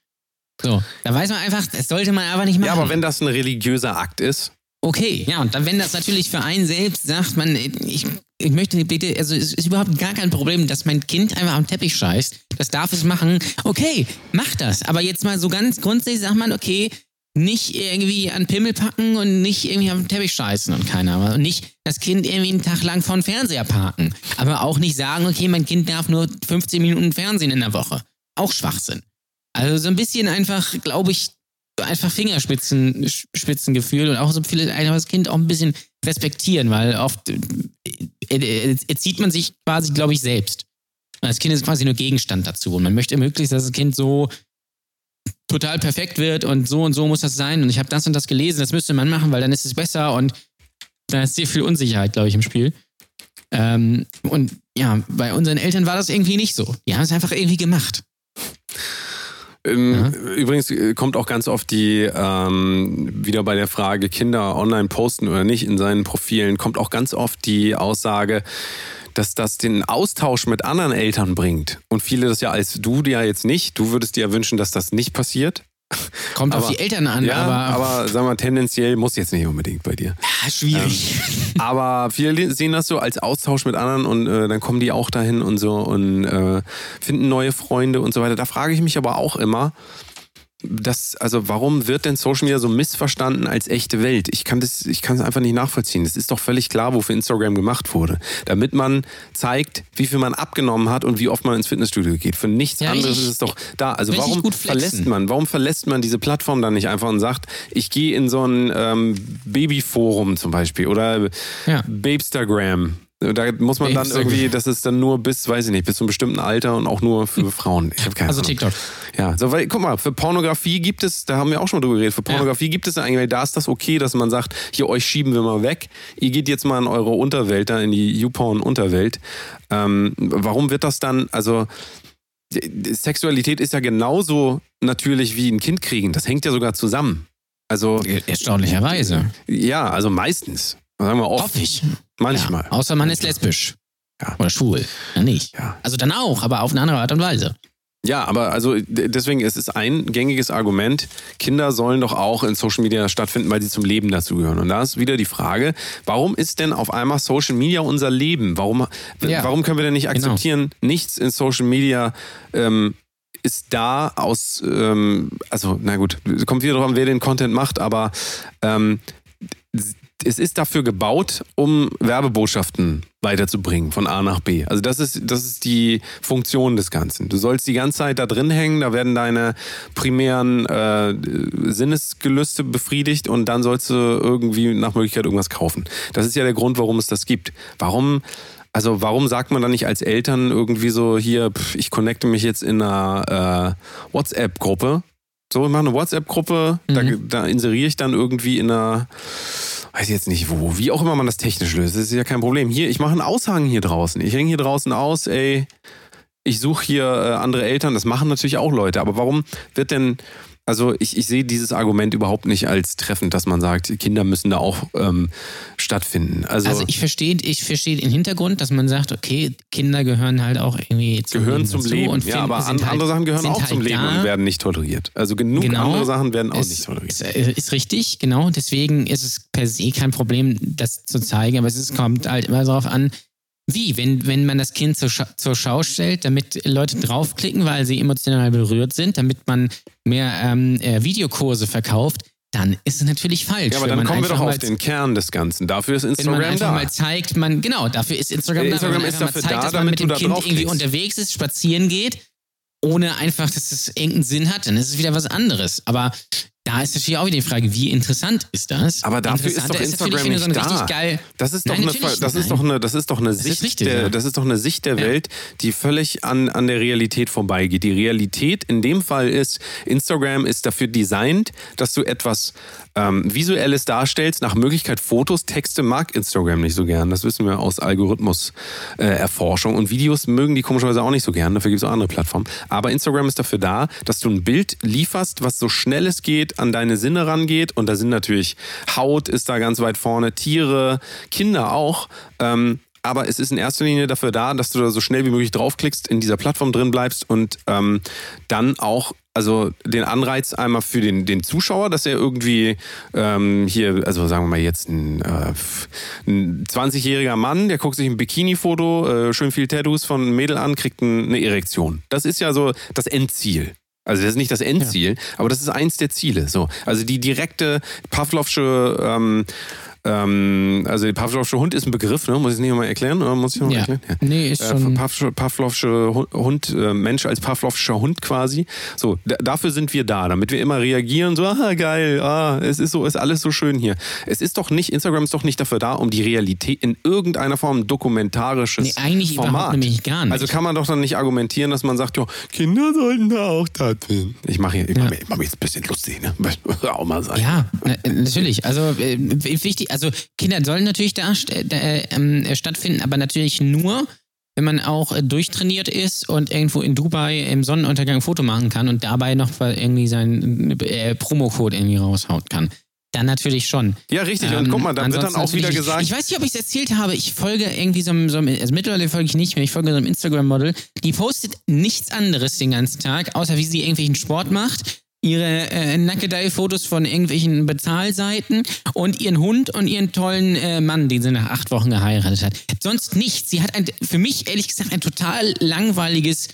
So, da weiß man einfach, das sollte man aber nicht machen. Ja, aber wenn das ein religiöser Akt ist, Okay, ja, und dann, wenn das natürlich für einen selbst sagt, man, ich, ich möchte bitte, also es ist überhaupt gar kein Problem, dass mein Kind einfach am Teppich scheißt. Das darf es machen. Okay, mach das. Aber jetzt mal so ganz grundsätzlich sagt man, okay, nicht irgendwie an Pimmel packen und nicht irgendwie am Teppich scheißen und keiner. Und nicht das Kind irgendwie einen Tag lang vor den Fernseher parken. Aber auch nicht sagen, okay, mein Kind darf nur 15 Minuten Fernsehen in der Woche. Auch Schwachsinn. Also so ein bisschen einfach, glaube ich, einfach Fingerspitzen, Spitzengefühl und auch so viele einfach das Kind auch ein bisschen respektieren, weil oft äh, äh, erzieht man sich quasi, glaube ich, selbst. Das Kind ist quasi nur Gegenstand dazu und man möchte möglichst, dass das Kind so total perfekt wird und so und so muss das sein und ich habe das und das gelesen, das müsste man machen, weil dann ist es besser und da ist sehr viel Unsicherheit, glaube ich, im Spiel. Ähm, und ja, bei unseren Eltern war das irgendwie nicht so. Die haben es einfach irgendwie gemacht. Ähm, Ja. Übrigens äh, kommt auch ganz oft die, ähm, wieder bei der Frage, Kinder online posten oder nicht in seinen Profilen, kommt auch ganz oft die Aussage, dass das den Austausch mit anderen Eltern bringt. Und viele das ja als du dir ja jetzt nicht. Du würdest dir ja wünschen, dass das nicht passiert. Kommt auf Aber- die Eltern an, ja, aber, aber sag mal, tendenziell muss jetzt nicht unbedingt bei dir. Ah, schwierig. Aber viele sehen das so als Austausch mit anderen und äh, dann kommen die auch dahin und so und äh, finden neue Freunde und so weiter. Da frage ich mich aber auch immer, das, also warum wird denn Social Media so missverstanden als echte Welt? Ich kann das, ich kann es einfach nicht nachvollziehen. Es ist doch völlig klar, wofür Instagram gemacht wurde. Damit man zeigt, wie viel man abgenommen hat und wie oft man ins Fitnessstudio geht. Für nichts Ja, anderes richtig- ist es doch da. Also warum verlässt man, warum verlässt man diese Plattform dann nicht einfach und sagt, ich gehe in so ein ähm, Babyforum zum Beispiel oder Ja. Babestagram. Da muss man dann irgendwie, das ist dann nur bis, weiß ich nicht, bis zu einem bestimmten Alter und auch nur für Frauen. Ich habe keine Also Ahnung. TikTok. Ja, so, weil, guck mal, für Pornografie gibt es, da haben wir auch schon mal drüber geredet, für Pornografie gibt es eigentlich, da ist das okay, dass man sagt, hier, euch schieben wir mal weg, ihr geht jetzt mal in eure Unterwelt, da in die YouPorn-Unterwelt. Ähm, warum wird das dann, also, Sexualität ist ja genauso natürlich wie ein Kind kriegen, das hängt ja sogar zusammen. Also, Erstaunlicherweise. ja, also meistens. Sagen wir oft. Hoffe ich. Manchmal. Ja, außer man ist lesbisch. Ja. Oder schwul. Dann nicht. Ja. Also dann auch, aber auf eine andere Art und Weise. Ja, aber also deswegen es ist ein gängiges Argument, Kinder sollen doch auch in Social Media stattfinden, weil sie zum Leben dazugehören. Und da ist wieder die Frage, warum ist denn auf einmal Social Media unser Leben? Warum, Ja. warum können wir denn nicht Genau. akzeptieren, nichts in Social Media ähm, ist da aus, ähm, also na gut, kommt wieder drauf an, wer den Content macht, aber ähm, es ist dafür gebaut, um Werbebotschaften weiterzubringen von A nach B. Also das ist, das ist die Funktion des Ganzen. Du sollst die ganze Zeit da drin hängen, da werden deine primären äh, Sinnesgelüste befriedigt und dann sollst du irgendwie nach Möglichkeit irgendwas kaufen. Das ist ja der Grund, warum es das gibt. Warum also warum sagt man dann nicht als Eltern irgendwie so hier, pff, ich connecte mich jetzt in einer äh, WhatsApp-Gruppe? So, ich mache eine WhatsApp-Gruppe, da, da inseriere ich dann irgendwie in einer, weiß jetzt nicht wo, wie auch immer man das technisch löst, das ist ja kein Problem. Hier, ich mache einen Aushang hier draußen. Ich hänge hier draußen aus, ey, ich suche hier äh, andere Eltern, das machen natürlich auch Leute, aber warum wird denn, also ich, ich sehe dieses Argument überhaupt nicht als treffend, dass man sagt, Kinder müssen da auch ähm, stattfinden. Also, Also ich verstehe ich verstehe den Hintergrund, dass man sagt, okay, Kinder gehören halt auch irgendwie zum gehören Leben zum Leben. und ja, aber halt, andere Sachen gehören auch halt zum Leben da. und werden nicht toleriert. Also genug Genau. andere Sachen werden auch Es nicht toleriert. Ist, äh, ist richtig, genau. Deswegen ist es per se kein Problem, das zu zeigen, aber es ist, kommt halt immer darauf an, wie, wenn, wenn man das Kind zur, Scha zur Schau stellt, damit Leute draufklicken, weil sie emotional berührt sind, damit man mehr ähm, äh, Videokurse verkauft, dann ist es natürlich falsch. Ja, aber dann kommen wir doch auf den Kern des Ganzen. Dafür ist wenn man Instagram einfach da. mal zeigt, man, genau, dafür ist Instagram, Äh, da, Instagram wenn man ist dafür mal zeigt, da, dass man mit dem da Kind irgendwie unterwegs ist, spazieren geht, ohne einfach, dass es irgendeinen Sinn hat, dann ist es wieder was anderes. Aber da ist natürlich auch wieder die Frage, wie interessant ist das? Aber dafür ist doch Instagram wenn du so nicht da. geil. Das ist doch Nein, eine, das ist nicht, doch eine, das ist doch eine ist Sicht, richtig, der, ja. das ist doch eine Sicht der Ja. Welt, die völlig an, an der Realität vorbeigeht. Die Realität in dem Fall ist, Instagram ist dafür designt, dass du etwas ähm, Visuelles darstellst, nach Möglichkeit Fotos, Texte mag Instagram nicht so gern. Das wissen wir aus Algorithmus-Erforschung. Äh, und Videos mögen die komischerweise auch nicht so gern. Dafür gibt es auch andere Plattformen. Aber Instagram ist dafür da, dass du ein Bild lieferst, was so schnell es geht an deine Sinne rangeht. Und da sind natürlich Haut ist da ganz weit vorne, Tiere, Kinder auch. Ähm, aber es ist in erster Linie dafür da, dass du da so schnell wie möglich draufklickst, in dieser Plattform drin bleibst und ähm, dann auch also den Anreiz einmal für den, den Zuschauer, dass er irgendwie ähm, hier, also sagen wir mal jetzt ein, äh, ein 20-jähriger Mann, der guckt sich ein Bikini-Foto, äh, schön viel Tattoos von einem Mädel an, kriegt ein, eine Erektion. Das ist ja so das Endziel. Also das ist nicht das Endziel, aber das ist eins der Ziele. So, also die direkte Pavlovsche ähm, ähm, also der Pavlovsche Hund ist ein Begriff, ne? Muss ich nicht nochmal erklären? Oder muss ich noch mal Ja. erklären? Nee, ist Äh, schon. Pavlovsche, Pavlovsche Hu- Hund, äh, Mensch als Pavlovscher Hund quasi. So, da, dafür sind wir da, damit wir immer reagieren, so, ah, geil, ah, es ist so, ist alles so schön hier. Es ist doch nicht, Instagram ist doch nicht dafür da, um die Realität in irgendeiner Form dokumentarisches Nee, eigentlich Format. überhaupt nämlich gar nicht. Also kann man doch dann nicht argumentieren, dass man sagt, ja, Kinder sollten da auch stattfinden. Ich mache hier, ich Ja. mach, mir- ich mach mich jetzt ein bisschen lustig, ne? Auch mal sein. Ja, na, natürlich. Also äh, wichtig, also Kinder sollen natürlich da, äh, stattfinden, aber natürlich nur, wenn man auch äh, durchtrainiert ist und irgendwo in Dubai im Sonnenuntergang ein Foto machen kann und dabei noch irgendwie seinen äh, Promocode irgendwie raushaut kann. Dann natürlich schon. Ja, richtig. Und Ähm, guck mal, dann wird dann auch wieder gesagt, Ich weiß nicht, ob ich es erzählt habe. Ich folge irgendwie so einem, so einem also mittlerweile folge ich nicht mehr. Ich folge so einem Instagram-Model. Die postet nichts anderes den ganzen Tag, außer wie sie irgendwelchen Sport macht. Ihre äh, Nackedei-Fotos von irgendwelchen Bezahlseiten und ihren Hund und ihren tollen äh, Mann, den sie nach acht Wochen geheiratet hat. Sonst nichts. Sie hat ein, für mich ehrlich gesagt ein total langweiliges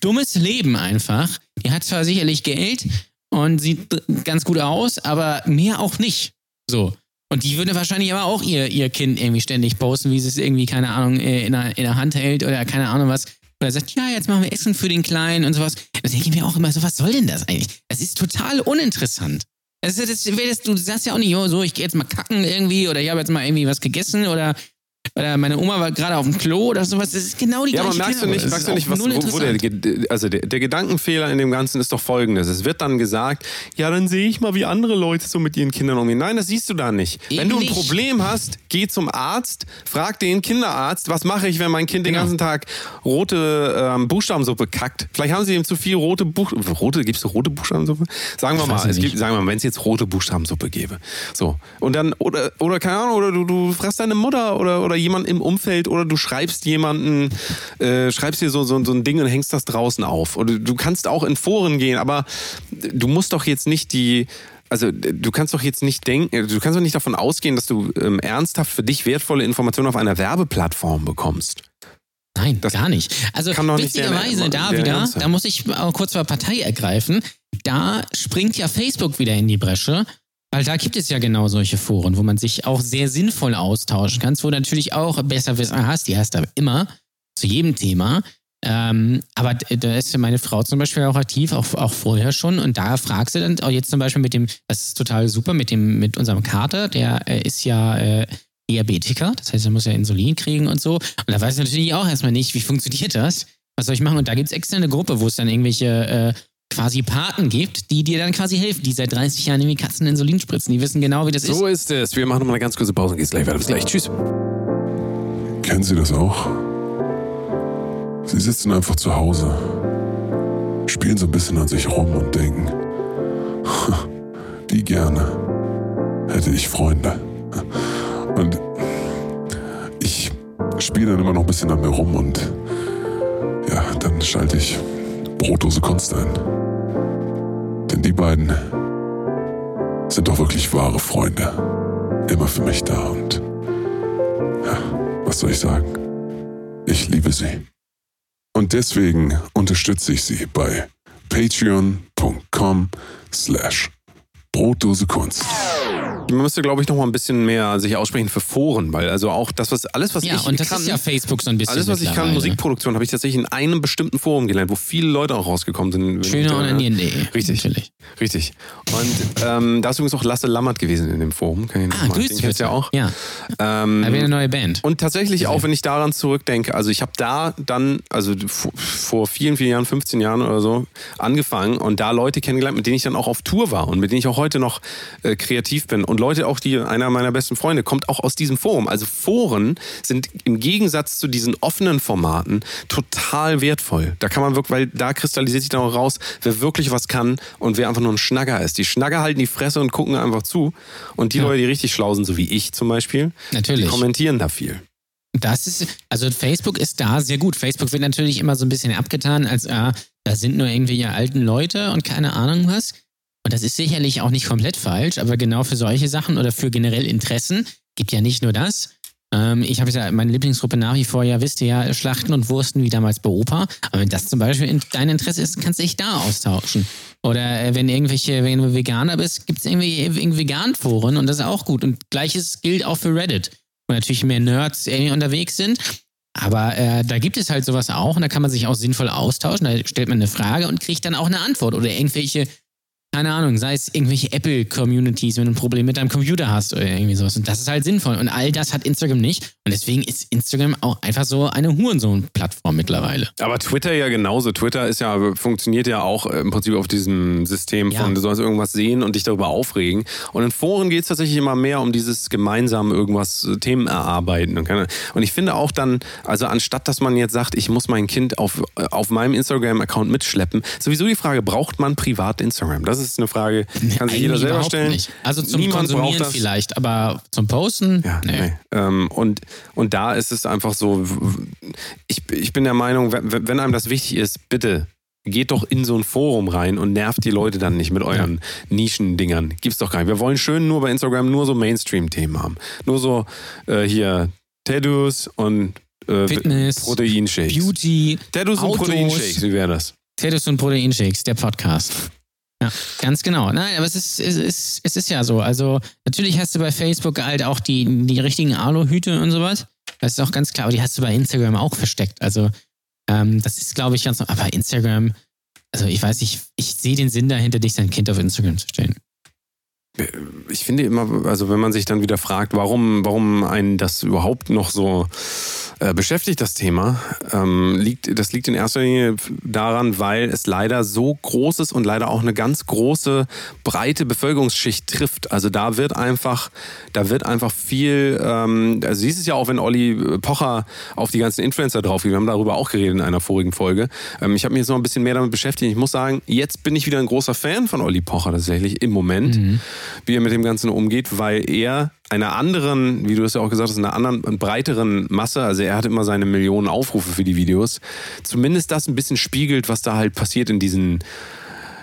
dummes Leben einfach. Die hat zwar sicherlich Geld und sieht ganz gut aus, aber mehr auch nicht. So. Und die würde wahrscheinlich aber auch ihr, ihr Kind irgendwie ständig posten, wie sie es irgendwie, keine Ahnung, äh, in der, in der Hand hält oder keine Ahnung was. Oder sagt, ja, jetzt machen wir Essen für den Kleinen und sowas. Da denke ich mir auch immer so, was soll denn das eigentlich? Das ist total uninteressant. Ist- das, das, du sagst ja auch nicht, oh, so, ich gehe jetzt mal kacken irgendwie oder ich habe jetzt mal irgendwie was gegessen oder, oder meine Oma war gerade auf dem Klo oder sowas. Das ist genau die Ja, aber gleiche merkst du Kerbe. nicht, merkst du nicht was, wo, wo der, also der, der Gedankenfehler in dem Ganzen ist doch folgendes. Es wird dann gesagt, ja, dann sehe ich mal, wie andere Leute so mit ihren Kindern umgehen. Nein, das siehst du da nicht. Eben wenn du ein nicht. Problem hast, geh zum Arzt, frag den Kinderarzt, was mache ich, wenn mein Kind den Genau. ganzen Tag rote ähm, Buchstabensuppe kackt. Vielleicht haben sie ihm zu viel rote Buchstabensuppe. Rote, gibst du rote Buchstabensuppe? Sagen wir Ich mal, es gibt, sagen wir mal, wenn es jetzt rote Buchstabensuppe gäbe. So. Und dann, oder, oder keine Ahnung, oder du, du fragst deine Mutter oder, oder jemand im Umfeld oder du schreibst jemanden, äh, schreibst dir so, so, so ein Ding und hängst das draußen auf. Oder du kannst auch in Foren gehen, aber du musst doch jetzt nicht die. Also du kannst doch jetzt nicht denken, du kannst doch nicht davon ausgehen, dass du ähm, ernsthaft für dich wertvolle Informationen auf einer Werbeplattform bekommst. Nein, Das gar nicht. Also kann doch nicht witzigerweise der- da der wieder, Ernst da muss ich auch kurz mal Partei ergreifen. Da springt ja Facebook wieder in die Bresche, weil da gibt es ja genau solche Foren, wo man sich auch sehr sinnvoll austauschen kann, wo du natürlich auch besser Wissen hast, die hast du immer zu jedem Thema. Ähm, aber da ist meine Frau zum Beispiel auch aktiv, auch, auch vorher schon. Und da fragst du dann auch jetzt zum Beispiel mit dem, das ist total super, mit dem, mit unserem Kater, der äh, ist ja äh, Diabetiker, das heißt, er muss ja Insulin kriegen und so. Und da weiß ich natürlich auch erstmal nicht, wie funktioniert das? Was soll ich machen? Und da gibt es extra eine Gruppe, wo es dann irgendwelche äh, quasi Paten gibt, die dir dann quasi helfen, die seit 30 Jahren irgendwie Katzen Insulin spritzen. Die wissen genau, wie das ist. So ist es. Wir machen noch mal eine ganz kurze Pause und geht's gleich weiter. Bis gleich. Tschüss. Kennen Sie das auch? Sie sitzen einfach zu Hause, spielen so ein bisschen an sich rum und denken, wie gerne hätte ich Freunde. Und ich spiele dann immer noch ein bisschen an mir rum und ja, dann schalte ich Brotdose Kunst ein. Denn die beiden sind doch wirklich wahre Freunde. Immer für mich da und ja, was soll ich sagen? Ich liebe sie. Und deswegen unterstütze ich sie bei patreon.com slash Brotdose Kunst. Man müsste, glaube ich, noch mal ein bisschen mehr sich aussprechen für Foren, weil also auch das, was alles, was ja, ich und das kann, ist ja Facebook so ein bisschen. alles, was ich kann. Musikproduktion, habe ich tatsächlich in einem bestimmten Forum gelernt, wo viele Leute auch rausgekommen sind. Schöner da- onanieren.de. Richtig. Natürlich. Richtig. Und ähm, da ist übrigens auch Lasse Lammert gewesen in dem Forum. Kann ich Ah, grüß den kennst ja auch. Ja, Ähm, eine neue Band. Und tatsächlich auch, wenn ich daran zurückdenke, also ich habe da dann, also vor vielen, vielen Jahren, 15 Jahren oder so, angefangen und da Leute kennengelernt, mit denen ich dann auch auf Tour war und mit denen ich auch heute noch äh, kreativ bin. Und Leute auch, die, einer meiner besten Freunde, kommt auch aus diesem Forum. Also Foren sind im Gegensatz zu diesen offenen Formaten total wertvoll. Da kann man wirklich, weil da kristallisiert sich dann auch raus, wer wirklich was kann und wer einfach nur ein Schnagger ist. Die Schnagger halten die Fresse und gucken einfach zu. Und die Leute, die richtig schlau sind, so wie ich zum Beispiel, kommentieren da viel. Das ist, also Facebook ist da sehr gut. Facebook wird natürlich immer so ein bisschen abgetan, als äh, da sind nur irgendwelche alten Leute und keine Ahnung was. Und das ist sicherlich auch nicht komplett falsch, aber genau für solche Sachen oder für generell Interessen gibt ja nicht nur das. Ähm, ich habe ja meine Lieblingsgruppe nach wie vor, ja, wisst ihr ja, Schlachten und Wursten wie damals bei Opa. Aber wenn das zum Beispiel in dein Interesse ist, kannst du dich da austauschen. Oder äh, wenn irgendwelche, wenn du Veganer bist, gibt es irgendwie, irgendwie Vegan-Foren und das ist auch gut. Und gleiches gilt auch für Reddit, wo natürlich mehr Nerds irgendwie unterwegs sind. Aber äh, da gibt es halt sowas auch und da kann man sich auch sinnvoll austauschen. Da stellt man eine Frage und kriegt dann auch eine Antwort oder irgendwelche, keine Ahnung, sei es irgendwelche Apple-Communities, wenn du ein Problem mit deinem Computer hast oder irgendwie sowas. Und das ist halt sinnvoll. Und all das hat Instagram nicht. Und deswegen ist Instagram auch einfach so eine Hurensohn-Plattform mittlerweile. Aber Twitter ja genauso. Twitter ist ja, funktioniert ja auch im Prinzip auf diesem System von, Ja. du sollst irgendwas sehen und dich darüber aufregen. Und in Foren geht es tatsächlich immer mehr um dieses gemeinsam irgendwas äh, Themen erarbeiten. Und ich finde auch dann, also anstatt dass man jetzt sagt, ich muss mein Kind auf, äh, auf meinem Instagram-Account mitschleppen, sowieso die Frage, braucht man privat Instagram? Das ist eine Frage, kann sich jeder selber stellen. Nicht. Also zum Niemand Konsumieren vielleicht, aber zum Posten? Ja, nee. Ähm, und, und da ist es einfach so, ich, ich bin der Meinung, wenn, wenn einem das wichtig ist, bitte geht doch in so ein Forum rein und nervt die Leute dann nicht mit euren Nischendingern. Gibt's doch gar nicht. Wir wollen schön nur bei Instagram nur so Mainstream-Themen haben. Nur so äh, hier Tattoos und äh, Fitness, Proteinshakes. Beauty, Tattoos und Autos. Proteinshakes, wie wäre das? Fetus und Proteinshakes, der Podcast. Ja, ganz genau. Nein, aber es ist, es ist, es ist ja so. Also, natürlich hast du bei Facebook halt auch die, die richtigen Aluhüte und sowas. Das ist auch ganz klar. Aber die hast du bei Instagram auch versteckt. Also, ähm, das ist, glaube ich, ganz. Aber Instagram, also ich weiß nicht, ich sehe den Sinn dahinter, dich sein Kind auf Instagram zu stellen. Ich finde immer, also wenn man sich dann wieder fragt, warum, warum einen das überhaupt noch so äh, beschäftigt, das Thema, ähm, liegt, das liegt in erster Linie daran, weil es leider so groß ist und leider auch eine ganz große, breite Bevölkerungsschicht trifft. Also da wird einfach, da wird einfach viel, ähm, also siehst es ja auch, wenn Olli Pocher auf die ganzen Influencer drauf geht. Wir haben darüber auch geredet in einer vorigen Folge. Ähm, ich habe mich jetzt noch ein bisschen mehr damit beschäftigt. Ich muss sagen, jetzt bin ich wieder ein großer Fan von Olli Pocher tatsächlich im Moment, wie er mit dem Ganzen umgeht, weil er einer anderen, wie du es ja auch gesagt hast, einer anderen, breiteren Masse, also er hat immer seine Millionen Aufrufe für die Videos, zumindest das ein bisschen spiegelt, was da halt passiert in diesen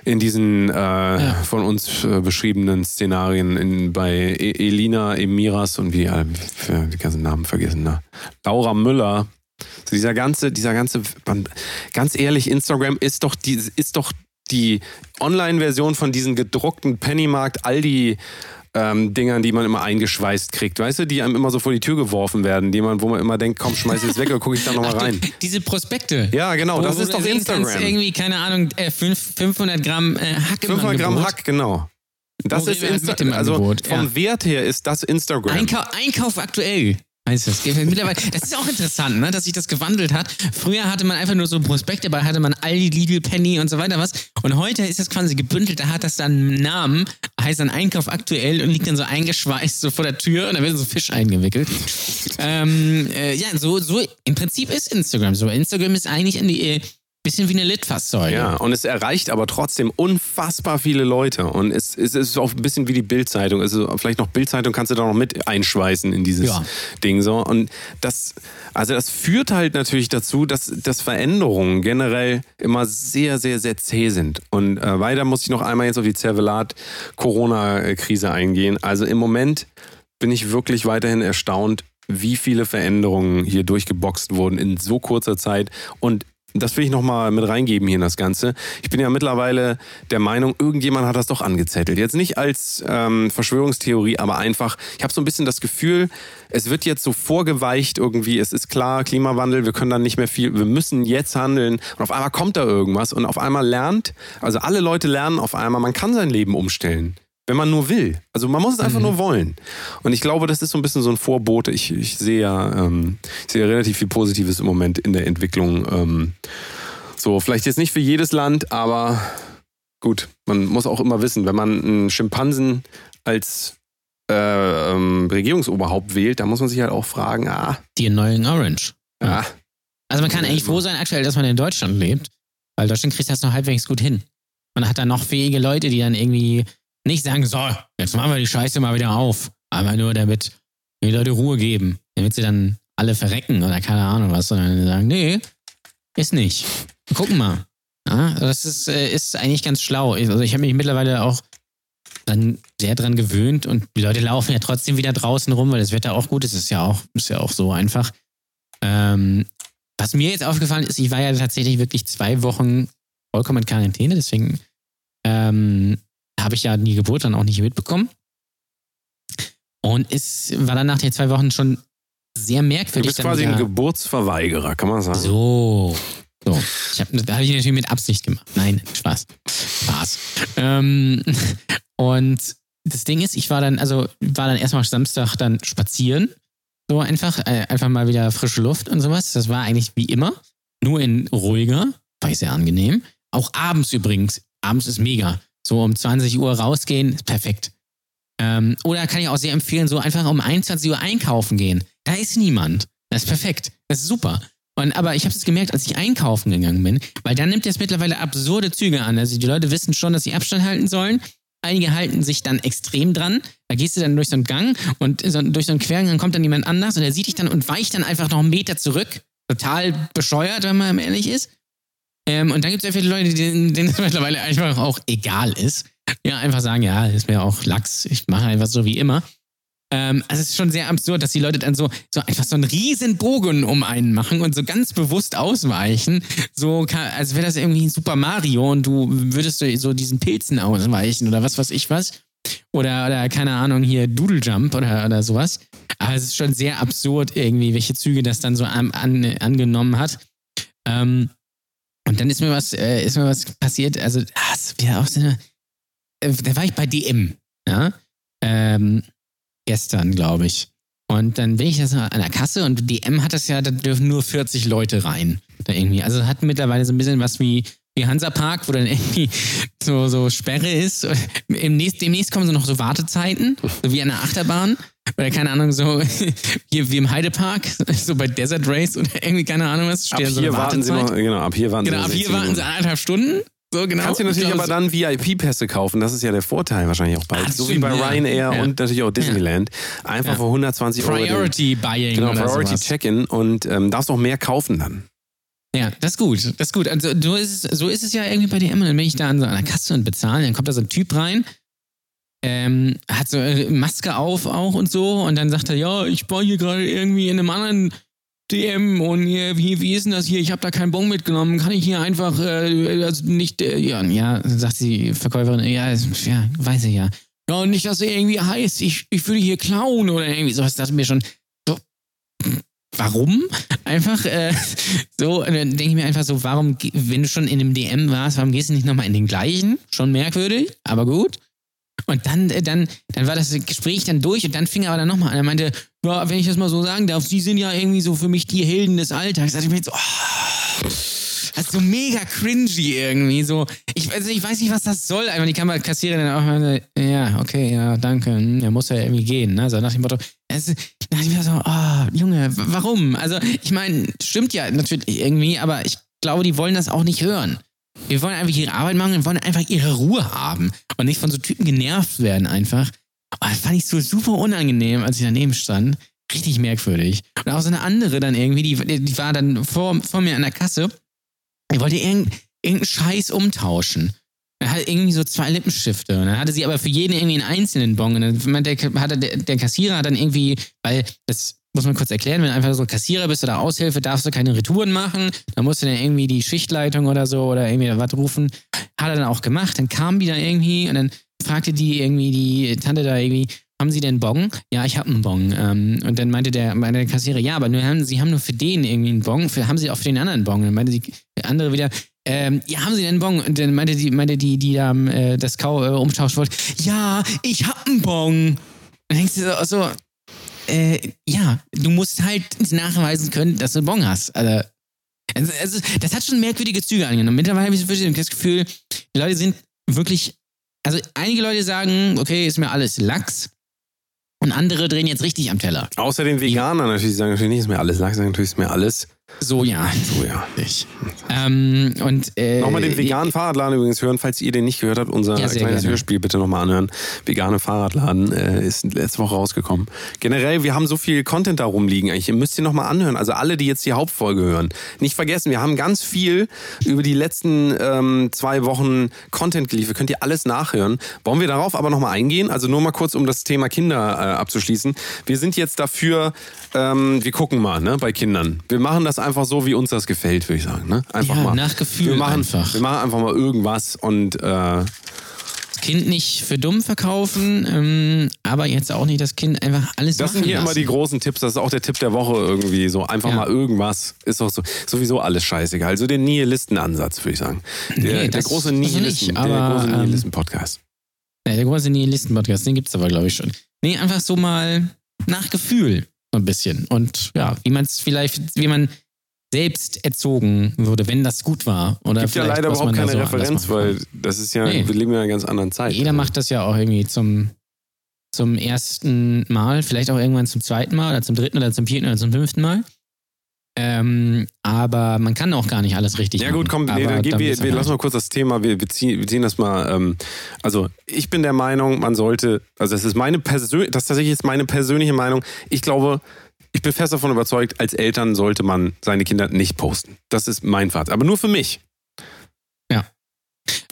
in diesen äh, von uns äh, beschriebenen Szenarien in, bei e Elina, Emiras und wie, äh, wie die ganzen Namen vergessen, ne? Laura Müller. So dieser ganze, dieser ganze, ganz ehrlich, Instagram ist doch die, ist doch die Online-Version von diesen gedruckten Pennymarkt, Aldi ähm, Dingern, die man immer eingeschweißt kriegt, weißt du, die einem immer so vor die Tür geworfen werden, die man, wo man immer denkt, komm, schmeiß es weg oder gucke ich da nochmal rein. die- Diese Prospekte. Ja, genau, Wo das du ist doch sehen kannst, Instagram. irgendwie, keine Ahnung, äh, fünf- 500 Gramm äh, Hack im 500 Gramm. Hack, genau. Das Wo ist Instagram. Also vom ja. Wert her ist das Instagram. Einkau Einkauf aktuell. Das. Das ist auch interessant, ne, dass sich das gewandelt hat. Früher hatte man einfach nur so Prospekte, dabei hatte man Aldi, Lidl, Penny und so weiter was. Und heute ist das quasi gebündelt, da hat das dann einen Namen, heißt dann Einkauf aktuell und liegt dann so eingeschweißt so vor der Tür und da wird so Fisch eingewickelt. ähm, äh, ja, so, so, im Prinzip ist Instagram so. Instagram ist eigentlich ein äh, bisschen wie eine Litfaßsäule. Ja, und es erreicht aber trotzdem unfassbar viele Leute. Und es, es ist auch ein bisschen wie die Bildzeitung. Also vielleicht noch Bildzeitung kannst du da noch mit einschweißen in dieses Ja. Ding so. Und das, also das führt halt natürlich dazu, dass, dass Veränderungen generell immer sehr, sehr, sehr zäh sind. Und äh, weiter muss ich noch einmal jetzt auf die Zervelat-Corona-Krise eingehen. Also im Moment bin ich wirklich weiterhin erstaunt, wie viele Veränderungen hier durchgeboxt wurden in so kurzer Zeit. Und das will ich nochmal mit reingeben hier in das Ganze. Ich bin ja mittlerweile der Meinung, irgendjemand hat das doch angezettelt. Jetzt nicht als ähm, Verschwörungstheorie, aber einfach, ich habe so ein bisschen das Gefühl, es wird jetzt so vorgeweicht irgendwie, es ist klar, Klimawandel, wir können dann nicht mehr viel, wir müssen jetzt handeln. Und auf einmal kommt da irgendwas und auf einmal lernt, also alle Leute lernen auf einmal, man kann sein Leben umstellen. Wenn man nur will. Also man muss es einfach nur wollen. Und ich glaube, das ist so ein bisschen so ein Vorbote. Ich, ich sehe ja, ähm, ich sehe relativ viel Positives im Moment in der Entwicklung. Ähm, so, vielleicht jetzt nicht für jedes Land, aber gut, man muss auch immer wissen, wenn man einen Schimpansen als äh, ähm, Regierungsoberhaupt wählt, da muss man sich halt auch fragen, ah, Die neuen Orange. ah, Also man kann eigentlich froh sein aktuell, dass man in Deutschland lebt, weil Deutschland kriegt das noch halbwegs gut hin. Man hat dann noch fähige Leute, die dann irgendwie nicht sagen, so, jetzt machen wir die Scheiße mal wieder auf. Aber nur damit die Leute Ruhe geben, damit sie dann alle verrecken oder keine Ahnung was, sondern sagen, nee, ist nicht. Gucken mal. Ja, das ist, äh, ist eigentlich ganz schlau. Also ich habe mich mittlerweile auch dann sehr dran gewöhnt und die Leute laufen ja trotzdem wieder draußen rum, weil das Wetter auch gut ist. Ist ja auch, ist ja auch so einfach. Ähm, was mir jetzt aufgefallen ist, ich war ja tatsächlich wirklich zwei Wochen vollkommen in Quarantäne, deswegen ähm, habe ich ja die Geburt dann auch nicht mitbekommen. Und es war dann nach den zwei Wochen schon sehr du merkwürdig. bist dann quasi ein Geburtsverweigerer, kann man sagen. so. So. Ich hab, habe ich natürlich mit Absicht gemacht. Nein, Spaß. Spaß. Ähm, und das Ding ist, ich war dann, also war dann erstmal Samstag dann spazieren. So einfach, äh, einfach mal wieder frische Luft und sowas. Das war eigentlich wie immer. Nur in ruhiger. War ich sehr angenehm. Auch abends übrigens. Abends ist mega. So um 20 Uhr rausgehen, ist perfekt. Ähm, oder kann ich auch sehr empfehlen, so einfach um 21 Uhr einkaufen gehen. Da ist niemand. Das ist perfekt. Das ist super. Und, aber ich habe es gemerkt, als ich einkaufen gegangen bin, weil dann nimmt es mittlerweile absurde Züge an. Also die Leute wissen schon, dass sie Abstand halten sollen. Einige halten sich dann extrem dran. Da gehst du dann durch so einen Gang und so, durch so einen Quergang kommt dann jemand anders und der sieht dich dann und weicht dann einfach noch einen Meter zurück. Total bescheuert, wenn man ehrlich ist. Ähm, und dann gibt es sehr viele Leute, denen, denen es mittlerweile einfach auch egal ist. Ja, einfach sagen, ja, ist mir auch Lachs, ich mache einfach so wie immer. Ähm, also es ist schon sehr absurd, dass die Leute dann so, so einfach so einen riesen Bogen um einen machen und so ganz bewusst ausweichen. So, kann- als wäre das irgendwie Super Mario und du würdest so- so diesen Pilzen ausweichen oder was weiß ich was. Oder, oder keine Ahnung, hier Doodle Jump oder, oder sowas. Aber es ist schon sehr absurd irgendwie, welche Züge das dann so an, an, angenommen hat. Ähm, und dann ist mir was, äh, ist mir was passiert. Also, ah, es wäre auch so eine. Äh, da war ich bei DM, ja. Ähm, gestern, glaube ich. Und dann bin ich da so an der Kasse und DM hat das ja, da dürfen nur 40 Leute rein. Da irgendwie. Also hat mittlerweile so ein bisschen was wie, wie Hansapark, wo dann irgendwie so, so Sperre ist. Im nächst, demnächst kommen so noch so Wartezeiten, so wie an der Achterbahn. Oder keine Ahnung, so hier wie im Heidepark, so bei Desert Race oder irgendwie, keine Ahnung was, Ab so hier eine warten sie noch, genau, ab hier warten Genau, sie ab hier 16 warten sie anderthalb Stunden. So, genau. Kannst du natürlich Ich aber dann VIP-Pässe kaufen. Das ist ja der Vorteil wahrscheinlich auch. Ah, das so wie bei ja. Ryanair Ja. und natürlich auch Disneyland. Einfach Ja. für 120 Euro. den- Priority Buying Genau, Priority. Check-in und ähm, darfst auch mehr kaufen dann. Ja, das ist gut. Das ist gut. Also so ist es, so ist es ja irgendwie bei DM. Und dann bin ich da an so einer Kasse und bezahle. Dann kommt da so ein Typ rein, ähm, hat so äh, Maske auf auch und so. Und dann sagt er, ja, ich war hier gerade irgendwie in einem anderen DM und hier, wie, wie ist denn das hier? Ich habe da keinen Bon mitgenommen. Kann ich hier einfach äh, also nicht, äh, ja, ja, sagt die Verkäuferin, ja, ja, weiß ich ja. Ja, und nicht, dass er irgendwie heißt, ich, ich würde hier klauen oder irgendwie sowas. Das dachte mir schon, warum? Einfach äh, so, dann denke ich mir einfach so, warum, wenn du schon in einem DM warst, warum gehst du nicht nochmal in den gleichen? Schon merkwürdig, aber gut. Und dann, äh, dann, dann war das Gespräch dann durch und dann fing er aber dann nochmal an. Er meinte, ja, wenn ich das mal so sagen darf, Sie sind ja irgendwie so für mich die Helden des Alltags. Da dachte ich mir jetzt so, oh, das ist so mega cringy irgendwie. So, ich, also ich weiß nicht, was das soll. Einfach die Kamera Kassiererin dann auch mal, ja, okay, ja, danke. Hm, Ja, muss ja irgendwie gehen. Ne? So nach dem Motto, es, ich mir so, oh, Junge, warum? Also, ich meine, stimmt ja natürlich irgendwie, aber ich glaube, die wollen das auch nicht hören. Wir wollen einfach ihre Arbeit machen und wollen einfach ihre Ruhe haben und nicht von so Typen genervt werden einfach. Oh, das fand ich so super unangenehm, als ich daneben stand. Richtig merkwürdig. Und auch so eine andere dann irgendwie, die, die war dann vor, vor mir an der Kasse. Die wollte irgend, irgendeinen Scheiß umtauschen. Er hatte irgendwie so zwei Lippenstifte. Und dann hatte sie aber für jeden irgendwie einen einzelnen Bon. Und dann der, hatte der, der Kassierer dann irgendwie, weil das muss man kurz erklären, wenn du einfach so Kassierer bist oder Aushilfe, darfst du keine Retouren machen. Dann musst du dann irgendwie die Schichtleitung oder so oder irgendwie was rufen. Hat er dann auch gemacht. Dann kam die dann irgendwie und dann fragte die irgendwie die Tante da irgendwie, haben Sie denn Bon? Ja, ich habe einen Bon. Ähm, und dann meinte der, meinte der Kassierer, ja, aber nur haben, Sie haben nur für den irgendwie einen Bon, für, haben Sie auch für den anderen Bon? Und dann meinte die der andere wieder, ähm, ja, haben Sie denn einen Bon? Und dann meinte die, meinte die, die da äh, das Kau äh, umtauschen wollte, ja, ich hab einen Bon. Dann denkst du so, so äh, ja, du musst halt nachweisen können, dass du einen Bon hast. Also, also, das hat schon merkwürdige Züge angenommen. Mittlerweile habe ich das Gefühl, die Leute sind wirklich, also einige Leute sagen, okay, ist mir alles Lachs. Und andere drehen jetzt richtig am Teller. Außer den Veganern natürlich, die sagen natürlich nicht, ist mir alles, sagen natürlich, ist mir alles. Soja. So, ja. Ähm, und, äh, Nochmal den veganen Fahrradladen übrigens hören, falls ihr den nicht gehört habt. Unser Ja, kleines gerne. Hörspiel bitte nochmal anhören. Vegane Fahrradladen äh, ist letzte Woche rausgekommen. Generell, wir haben so viel Content da rumliegen. Eigentlich. Ihr müsst ihr nochmal anhören. Also alle, die jetzt die Hauptfolge hören. Nicht vergessen, wir haben ganz viel über die letzten ähm, zwei Wochen Content geliefert. Könnt ihr alles nachhören. Wollen wir darauf aber nochmal eingehen? Also nur mal kurz, um das Thema Kinder äh, abzuschließen. Wir sind jetzt dafür, ähm, wir gucken mal ne, bei Kindern. Wir machen das einfach so, wie uns das gefällt, würde ich sagen. Ne? Einfach Ja, mal. nach Gefühl wir machen, einfach. Wir machen einfach mal irgendwas und äh, Kind nicht für dumm verkaufen, ähm, aber jetzt auch nicht das Kind einfach alles das sind hier immer lassen. die großen Tipps. Das ist auch der Tipp der Woche irgendwie. So einfach Ja. mal irgendwas. Ist doch so, sowieso alles scheißegal. Also den Nihilisten-Ansatz, würde ich sagen. Der, Nee, der große ähm, Nihilisten-Podcast. Ja, der große Nihilisten-Podcast, den gibt's aber, glaube ich, schon. Nee, einfach so mal nach Gefühl so ein bisschen. Und ja, wie man es vielleicht, wie man selbst erzogen würde, wenn das gut war. Oder Gibt ja leider überhaupt keine so Referenz, weil das ist ja, Nee. wir leben ja in einer ganz anderen Zeit. Jeder macht das ja auch irgendwie zum, zum ersten Mal, vielleicht auch irgendwann zum zweiten Mal oder zum dritten oder zum vierten oder zum fünften Mal. Ähm, aber man kann auch gar nicht alles richtig Ja machen. gut, komm, nee, dann gehen wir, wir halt lassen mal kurz das Thema, wir, wir, ziehen, wir ziehen das mal, ähm, also ich bin der Meinung, man sollte, also das ist meine persönliche, das ist tatsächlich jetzt meine persönliche Meinung, ich glaube, ich bin fest davon überzeugt, als Eltern sollte man seine Kinder nicht posten. Das ist mein Fazit, aber nur für mich.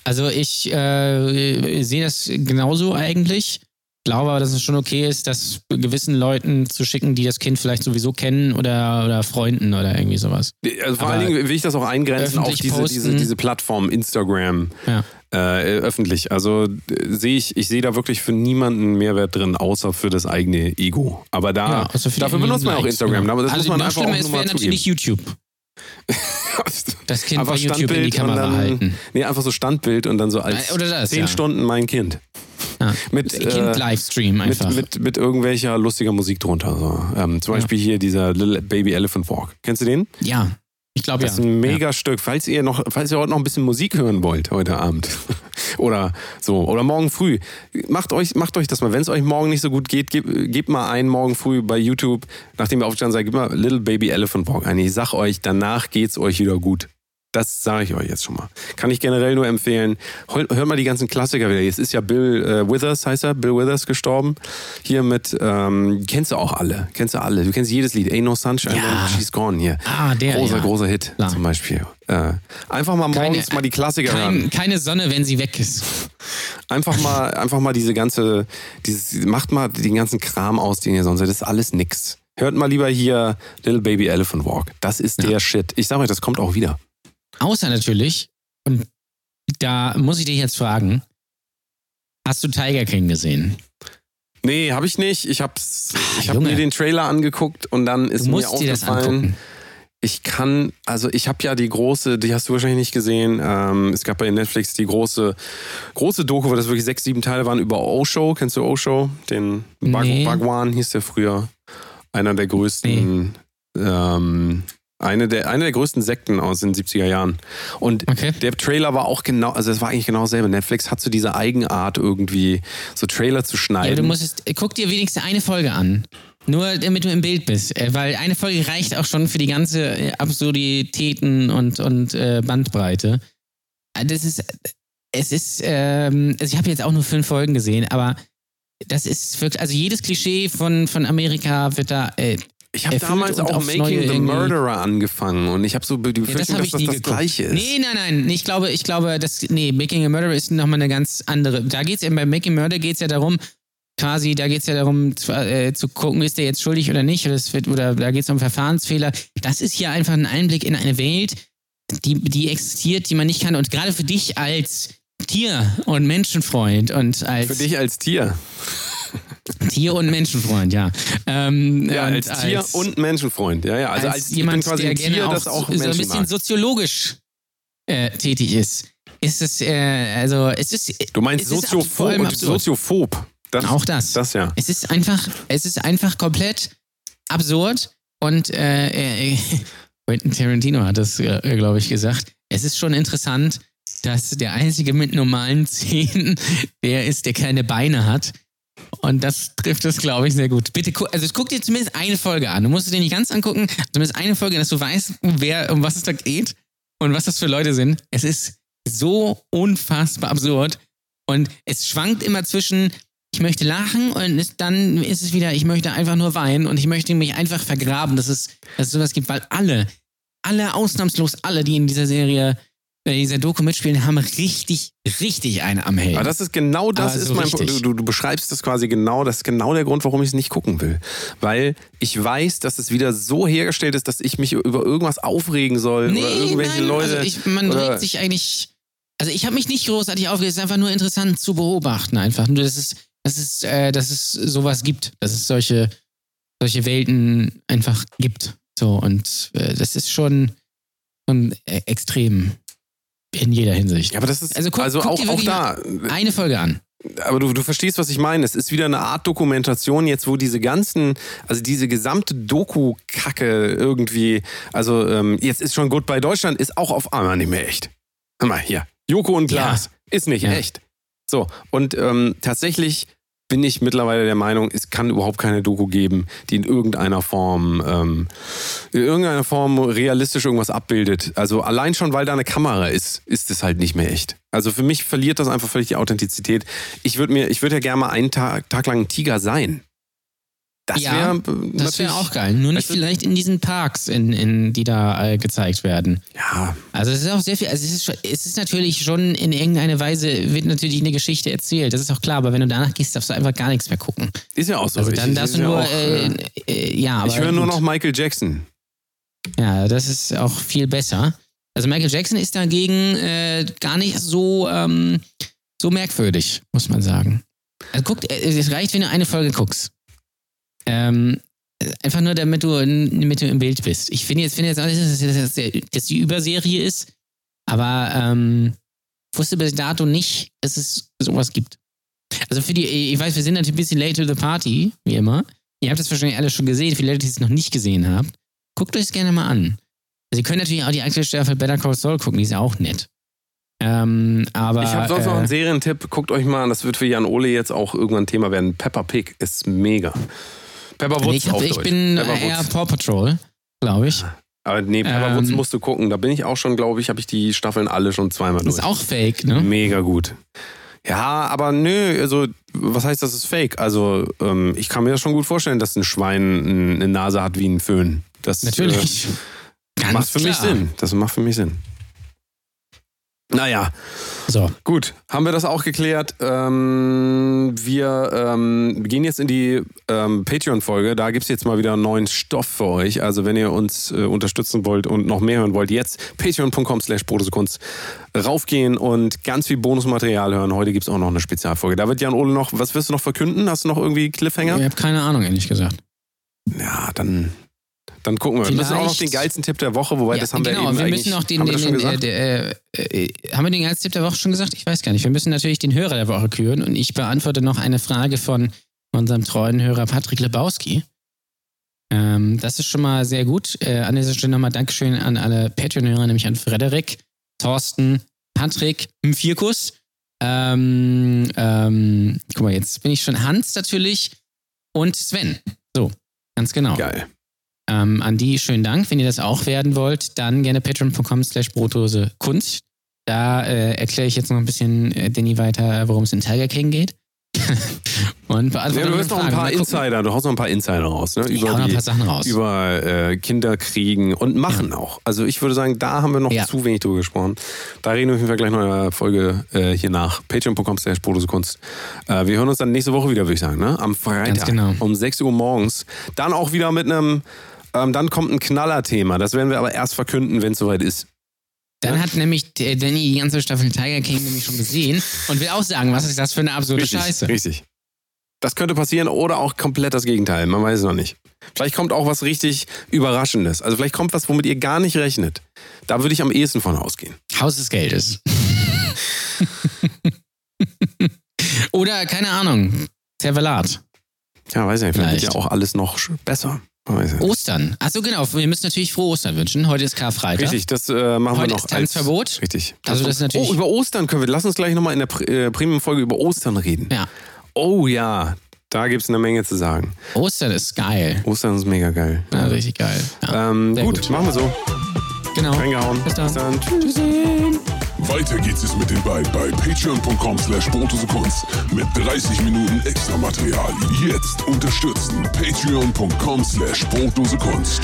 Also ich äh, sehe das genauso eigentlich. glaube aber, dass es schon okay ist, das gewissen Leuten zu schicken, die das Kind vielleicht sowieso kennen oder, oder Freunden oder irgendwie sowas. Also vor Aber allen Dingen will ich das auch eingrenzen auf diese, posten- diese, diese Plattform Instagram Ja. Äh, öffentlich. Also äh, sehe ich, ich sehe da wirklich für niemanden Mehrwert drin, außer für das eigene Ego. Aber da, Ja, also dafür benutzt man auch Instagram. genau. Aber das also muss man einfach auch schlimmer nur ist wäre natürlich YouTube. Das Kind Einfach bei YouTube in die Standbild Kamera dann, halten. Nee, einfach so Standbild und dann so als Oder das, zehn ja. Stunden mein Kind. Ja. Mit, kind äh, Livestream einfach. Mit, mit, mit irgendwelcher lustiger Musik drunter. So. Ähm, zum Beispiel hier dieser Little Baby Elephant Walk. Kennst du den? ja, ich glaube ja. Das ist ein mega Stück. Falls ihr noch, falls ihr heute noch ein bisschen Musik hören wollt, heute Abend. oder so. Oder morgen früh. Macht euch, macht euch das mal. Wenn es euch morgen nicht so gut geht, gebt, gebt mal ein morgen früh bei YouTube, nachdem ihr aufgestanden seid, gebt mal Little Baby Elephant Walk ein. Ich sag euch, danach geht's euch wieder gut. Das sage ich euch jetzt schon mal. Kann ich generell nur empfehlen. Hört mal die ganzen Klassiker wieder. Jetzt ist ja Bill äh, Withers, heißt er, Bill Withers gestorben. Hier mit, ähm, kennst du auch alle. Kennst du alle. Du kennst jedes Lied. Ain't No Sunshine, Ja. She's Gone hier. Ah, der, Großer, ja. großer Hit Klar. zum Beispiel. Äh, einfach mal Keine- morgens mal die Klassiker hören. Kein, keine Sonne, wenn sie weg ist. Einfach mal, einfach mal diese ganze, dieses, macht mal den ganzen Kram aus, den ihr sonst seid. Das ist alles nix. Hört mal lieber hier Little Baby Elephant Walk. Das ist der Shit. Ich sag euch, das kommt auch wieder. Außer natürlich, und da muss ich dich jetzt fragen, hast du Tiger King gesehen? Nee, habe ich nicht. Ich hab's, ich hab Junge. mir den Trailer angeguckt und dann ist mir musst dir das aufgefallen, angucken. ich kann, also ich habe ja die große, die hast du wahrscheinlich nicht gesehen. Ähm, es gab bei Netflix die große, große Doku, wo das wirklich sechs, sieben Teile waren über Osho. Kennst du Osho? Den Bhag Nee. Bhagwan hieß der früher. Einer der größten, ähm, eine der, eine der größten Sekten aus den 70er Jahren. Und Okay. der Trailer war auch genau, also es war eigentlich genau dasselbe. Netflix hat so diese Eigenart irgendwie, so Trailer zu Ja, schneiden. du musst, guck dir wenigstens eine Folge an. Nur damit du im Bild bist. Äh, Weil eine Folge reicht auch schon für die ganze äh, Absurditäten und, und äh, Bandbreite. Äh, Das ist, es ist, ähm, also ich habe jetzt auch nur fünf Folgen gesehen, aber das ist wirklich, also jedes Klischee von, von Amerika wird da, äh, Ich habe damals auch Making the Murderer angefangen und ich habe so die Ja, das Befürchtung, dass das das geguckt. Gleiche ist. Nee, nein, nein. Ich glaube, ich glaube, das, nee, Making a Murderer ist nochmal eine ganz andere. Da geht's ja, bei Making a Murder geht's ja darum, quasi, da geht's ja darum, zu, äh, zu gucken, ist der jetzt schuldig oder nicht, oder, es wird, oder da geht's um Verfahrensfehler. Das ist hier einfach ein Einblick in eine Welt, die, die existiert, die man nicht kann. Und gerade für dich als Tier- und Menschenfreund und als Für dich als Tier. Tier- und Menschenfreund, ja. Ähm, Ja, und als Tier und Menschenfreund. Ja, ja. Also als, jemand, ich bin quasi der ein gerne Tier, auch, das auch so, so ein bisschen mag. soziologisch äh, tätig ist. Ist es, äh, also es ist. Du meinst Soziophob und absurd. Soziophob. Das, Auch das. Das ja. Es ist einfach, es ist einfach komplett absurd und äh, äh, Quentin Tarantino hat das, äh, glaube ich, gesagt. Es ist schon interessant, dass der einzige mit normalen Zähnen der ist, der keine Beine hat. Und das trifft es, glaube ich, sehr gut. Bitte, also guck dir zumindest eine Folge an. Du musst es dir nicht ganz angucken, zumindest eine Folge, dass du weißt, wer, um was es da geht und was das für Leute sind. Es ist so unfassbar absurd. Und es schwankt immer zwischen, ich möchte lachen und es, dann ist es wieder, ich möchte einfach nur weinen und ich möchte mich einfach vergraben, dass es, dass es sowas gibt, weil alle, alle ausnahmslos alle, die in dieser Serie, äh, dieser Doku mitspielen, haben richtig, richtig eine am Helm. Aber das ist genau das Aber ist mein richtig. du, du, beschreibst das quasi genau, das ist genau der Grund, warum ich es nicht gucken will. Weil ich weiß, dass es wieder so hergestellt ist, dass ich mich über irgendwas aufregen soll oder irgendwelche nein, Leute. Also ich, man regt sich eigentlich. Also ich habe mich nicht großartig aufgeregt, es ist einfach nur interessant zu beobachten, einfach. Nur, dass es, dass es, äh, dass es sowas gibt, dass es solche, solche Welten einfach gibt. So, und äh, das ist schon, schon äh, extrem in jeder Hinsicht. ja, aber das ist Also also, guck- guck auch, dir auch da. Eine Folge an. Aber du, du verstehst, was ich meine. Es ist wieder eine Art Dokumentation jetzt, wo diese ganzen, also diese gesamte Doku-Kacke irgendwie, also ähm, jetzt ist schon gut bei Deutschland, ist auch auf einmal nicht mehr echt. Hör mal, hier, Joko und Ja. Glas ist nicht Ja. echt. So, und ähm, tatsächlich bin ich mittlerweile der Meinung, es kann überhaupt keine Doku geben, die in irgendeiner Form, ähm, in irgendeiner Form realistisch irgendwas abbildet. Also allein schon, weil da eine Kamera ist, ist es halt nicht mehr echt. Also für mich verliert das einfach völlig die Authentizität. Ich würde mir, ich würde ja gerne mal einen Tag, Tag lang ein Tiger sein. Das ja, wäre das wäre auch geil. Nur nicht vielleicht in diesen Parks, in, in, die da äh, gezeigt werden. Ja, Also es ist auch sehr viel, also es ist, schon- es ist natürlich schon in irgendeiner Weise, wird natürlich eine Geschichte erzählt, das ist auch klar, aber wenn du danach gehst, darfst du einfach gar nichts mehr gucken. ist ja auch so. Also Ich- dann darfst du ja nur, auch, äh, äh, äh, ja, aber ich höre nur noch Michael Jackson. Ja, das ist auch viel besser. Also Michael Jackson ist dagegen äh, gar nicht so, ähm, so merkwürdig, muss man sagen. Also guckt, äh, es reicht, wenn du eine Folge guckst. Ähm, einfach nur, damit du, damit du im Bild bist. Ich finde jetzt, finde jetzt auch nicht, dass, dass, dass, die Überserie ist, aber ähm, wusste bis dato nicht, dass es sowas gibt. Also für die, ich weiß, wir sind natürlich ein bisschen late to the party, wie immer. Ihr habt das wahrscheinlich alle schon gesehen, viele Leute, die es noch nicht gesehen habt. Guckt euch es gerne mal an. Also ihr könnt natürlich auch die aktuelle Staffel Better Call Saul gucken, die ist ja auch nett. Ähm, aber Ich habe sonst noch einen äh, Serientipp. Guckt euch mal an, das wird für Jan Ole jetzt auch irgendwann Thema werden. Peppa Pig ist mega. Peppa Woods ich, hab, ich bin Peppa eher Woods. Paw Patrol, glaube ich. Aber nee, Peppa Ähm, Woods musst du gucken. Da bin ich auch schon, glaube ich, habe ich die Staffeln alle schon zweimal durch. Ist auch fake, ne? Mega gut. Ja, aber nö, also was heißt, das ist fake? Also ähm, ich kann mir das schon gut vorstellen, dass ein Schwein eine Nase hat wie ein Föhn. Das Natürlich. Äh, macht für mich klar. Sinn. Das macht für mich Sinn. Naja, So, gut, haben wir das auch geklärt. Ähm, wir ähm, gehen jetzt in die ähm, Patreon-Folge. Da gibt es jetzt mal wieder neuen Stoff für euch. Also wenn ihr uns äh, unterstützen wollt und noch mehr hören wollt, jetzt patreon.com slash Kunst raufgehen und ganz viel Bonusmaterial hören. Heute gibt es auch noch eine Spezialfolge. Da wird Jan Ole noch, was wirst du noch verkünden? Hast du noch irgendwie Cliffhanger? ich habe keine Ahnung, ehrlich gesagt. Ja, dann, dann gucken wir. Wir müssen auch noch Vielleicht- den geilsten Tipp der Woche, wobei Ja, das haben genau, wir eben wir müssen noch den, haben wir den, den gesagt? äh, der, äh, äh, haben wir den Geilstipp der Woche schon gesagt? Ich weiß gar nicht. Wir müssen natürlich den Hörer der Woche küren und ich beantworte noch eine Frage von unserem treuen Hörer Patrick Lebowski. Ähm, das ist schon mal sehr gut. Äh, an dieser Stelle nochmal Dankeschön an alle Patreon-Hörer, nämlich an Frederik, Thorsten, Patrick, Mfirkus. Ähm, ähm, guck mal, jetzt bin ich schon Hans natürlich und Sven. So, ganz genau. Geil. Ähm, an die schönen Dank. Wenn ihr das auch werden wollt, dann gerne patreon.com slash brotdose Kunst. Da äh, erkläre ich jetzt noch ein bisschen äh, Danny weiter, worum es in Tiger King geht. Und Ja, du hast noch ein paar. Insider, du haust noch ein paar Insider raus, ne? Über, noch ein die, paar Sachen raus. über äh, Kinderkriegen und Machen auch. Also ich würde sagen, da haben wir noch Ja. zu wenig drüber gesprochen. Da reden wir auf jeden Fall gleich noch in der Folge äh, hier nach. Patreon.com slash Kunst. Äh, wir hören uns dann nächste Woche wieder, würde ich sagen, ne? Am Freitag genau. um 6 Uhr morgens. Dann auch wieder mit einem, ähm, dann kommt ein Knallerthema. Das werden wir aber erst verkünden, wenn es soweit ist. Dann hat nämlich Danny die ganze Staffel Tiger King nämlich schon gesehen und will auch sagen, was ist das für eine absurde Richtig, Scheiße. richtig. Das könnte passieren oder auch komplett das Gegenteil. Man weiß es noch nicht. Vielleicht kommt auch was richtig Überraschendes. Also vielleicht kommt was, womit ihr gar nicht rechnet. Da würde ich am ehesten von ausgehen. Haus des Geldes. Oder, keine Ahnung, Zervelat. Ja, weiß ich nicht. Vielleicht wird Vielleicht. ja auch alles noch besser. Weiß. Ostern. Achso, genau. Wir müssen natürlich frohe Ostern wünschen. Heute ist Karfreitag. Richtig, das äh, machen Heute wir noch ist Tanzverbot. Richtig. Also das ist natürlich- Oh, über Ostern können wir. Lass uns gleich nochmal in der äh, Premium-Folge über Ostern reden. Ja. Oh ja, da gibt es eine Menge zu sagen. Ostern ist geil. Ostern ist mega geil. Ja, richtig geil. Ja. Ähm, gut, gut. machen wir so. Genau. Reingehauen. Bis dann. Tschüss. Weiter geht's es mit den beiden bei patreon.com slash Kunst mit 30 Minuten extra Material. Jetzt unterstützen patreon.com slash Kunst.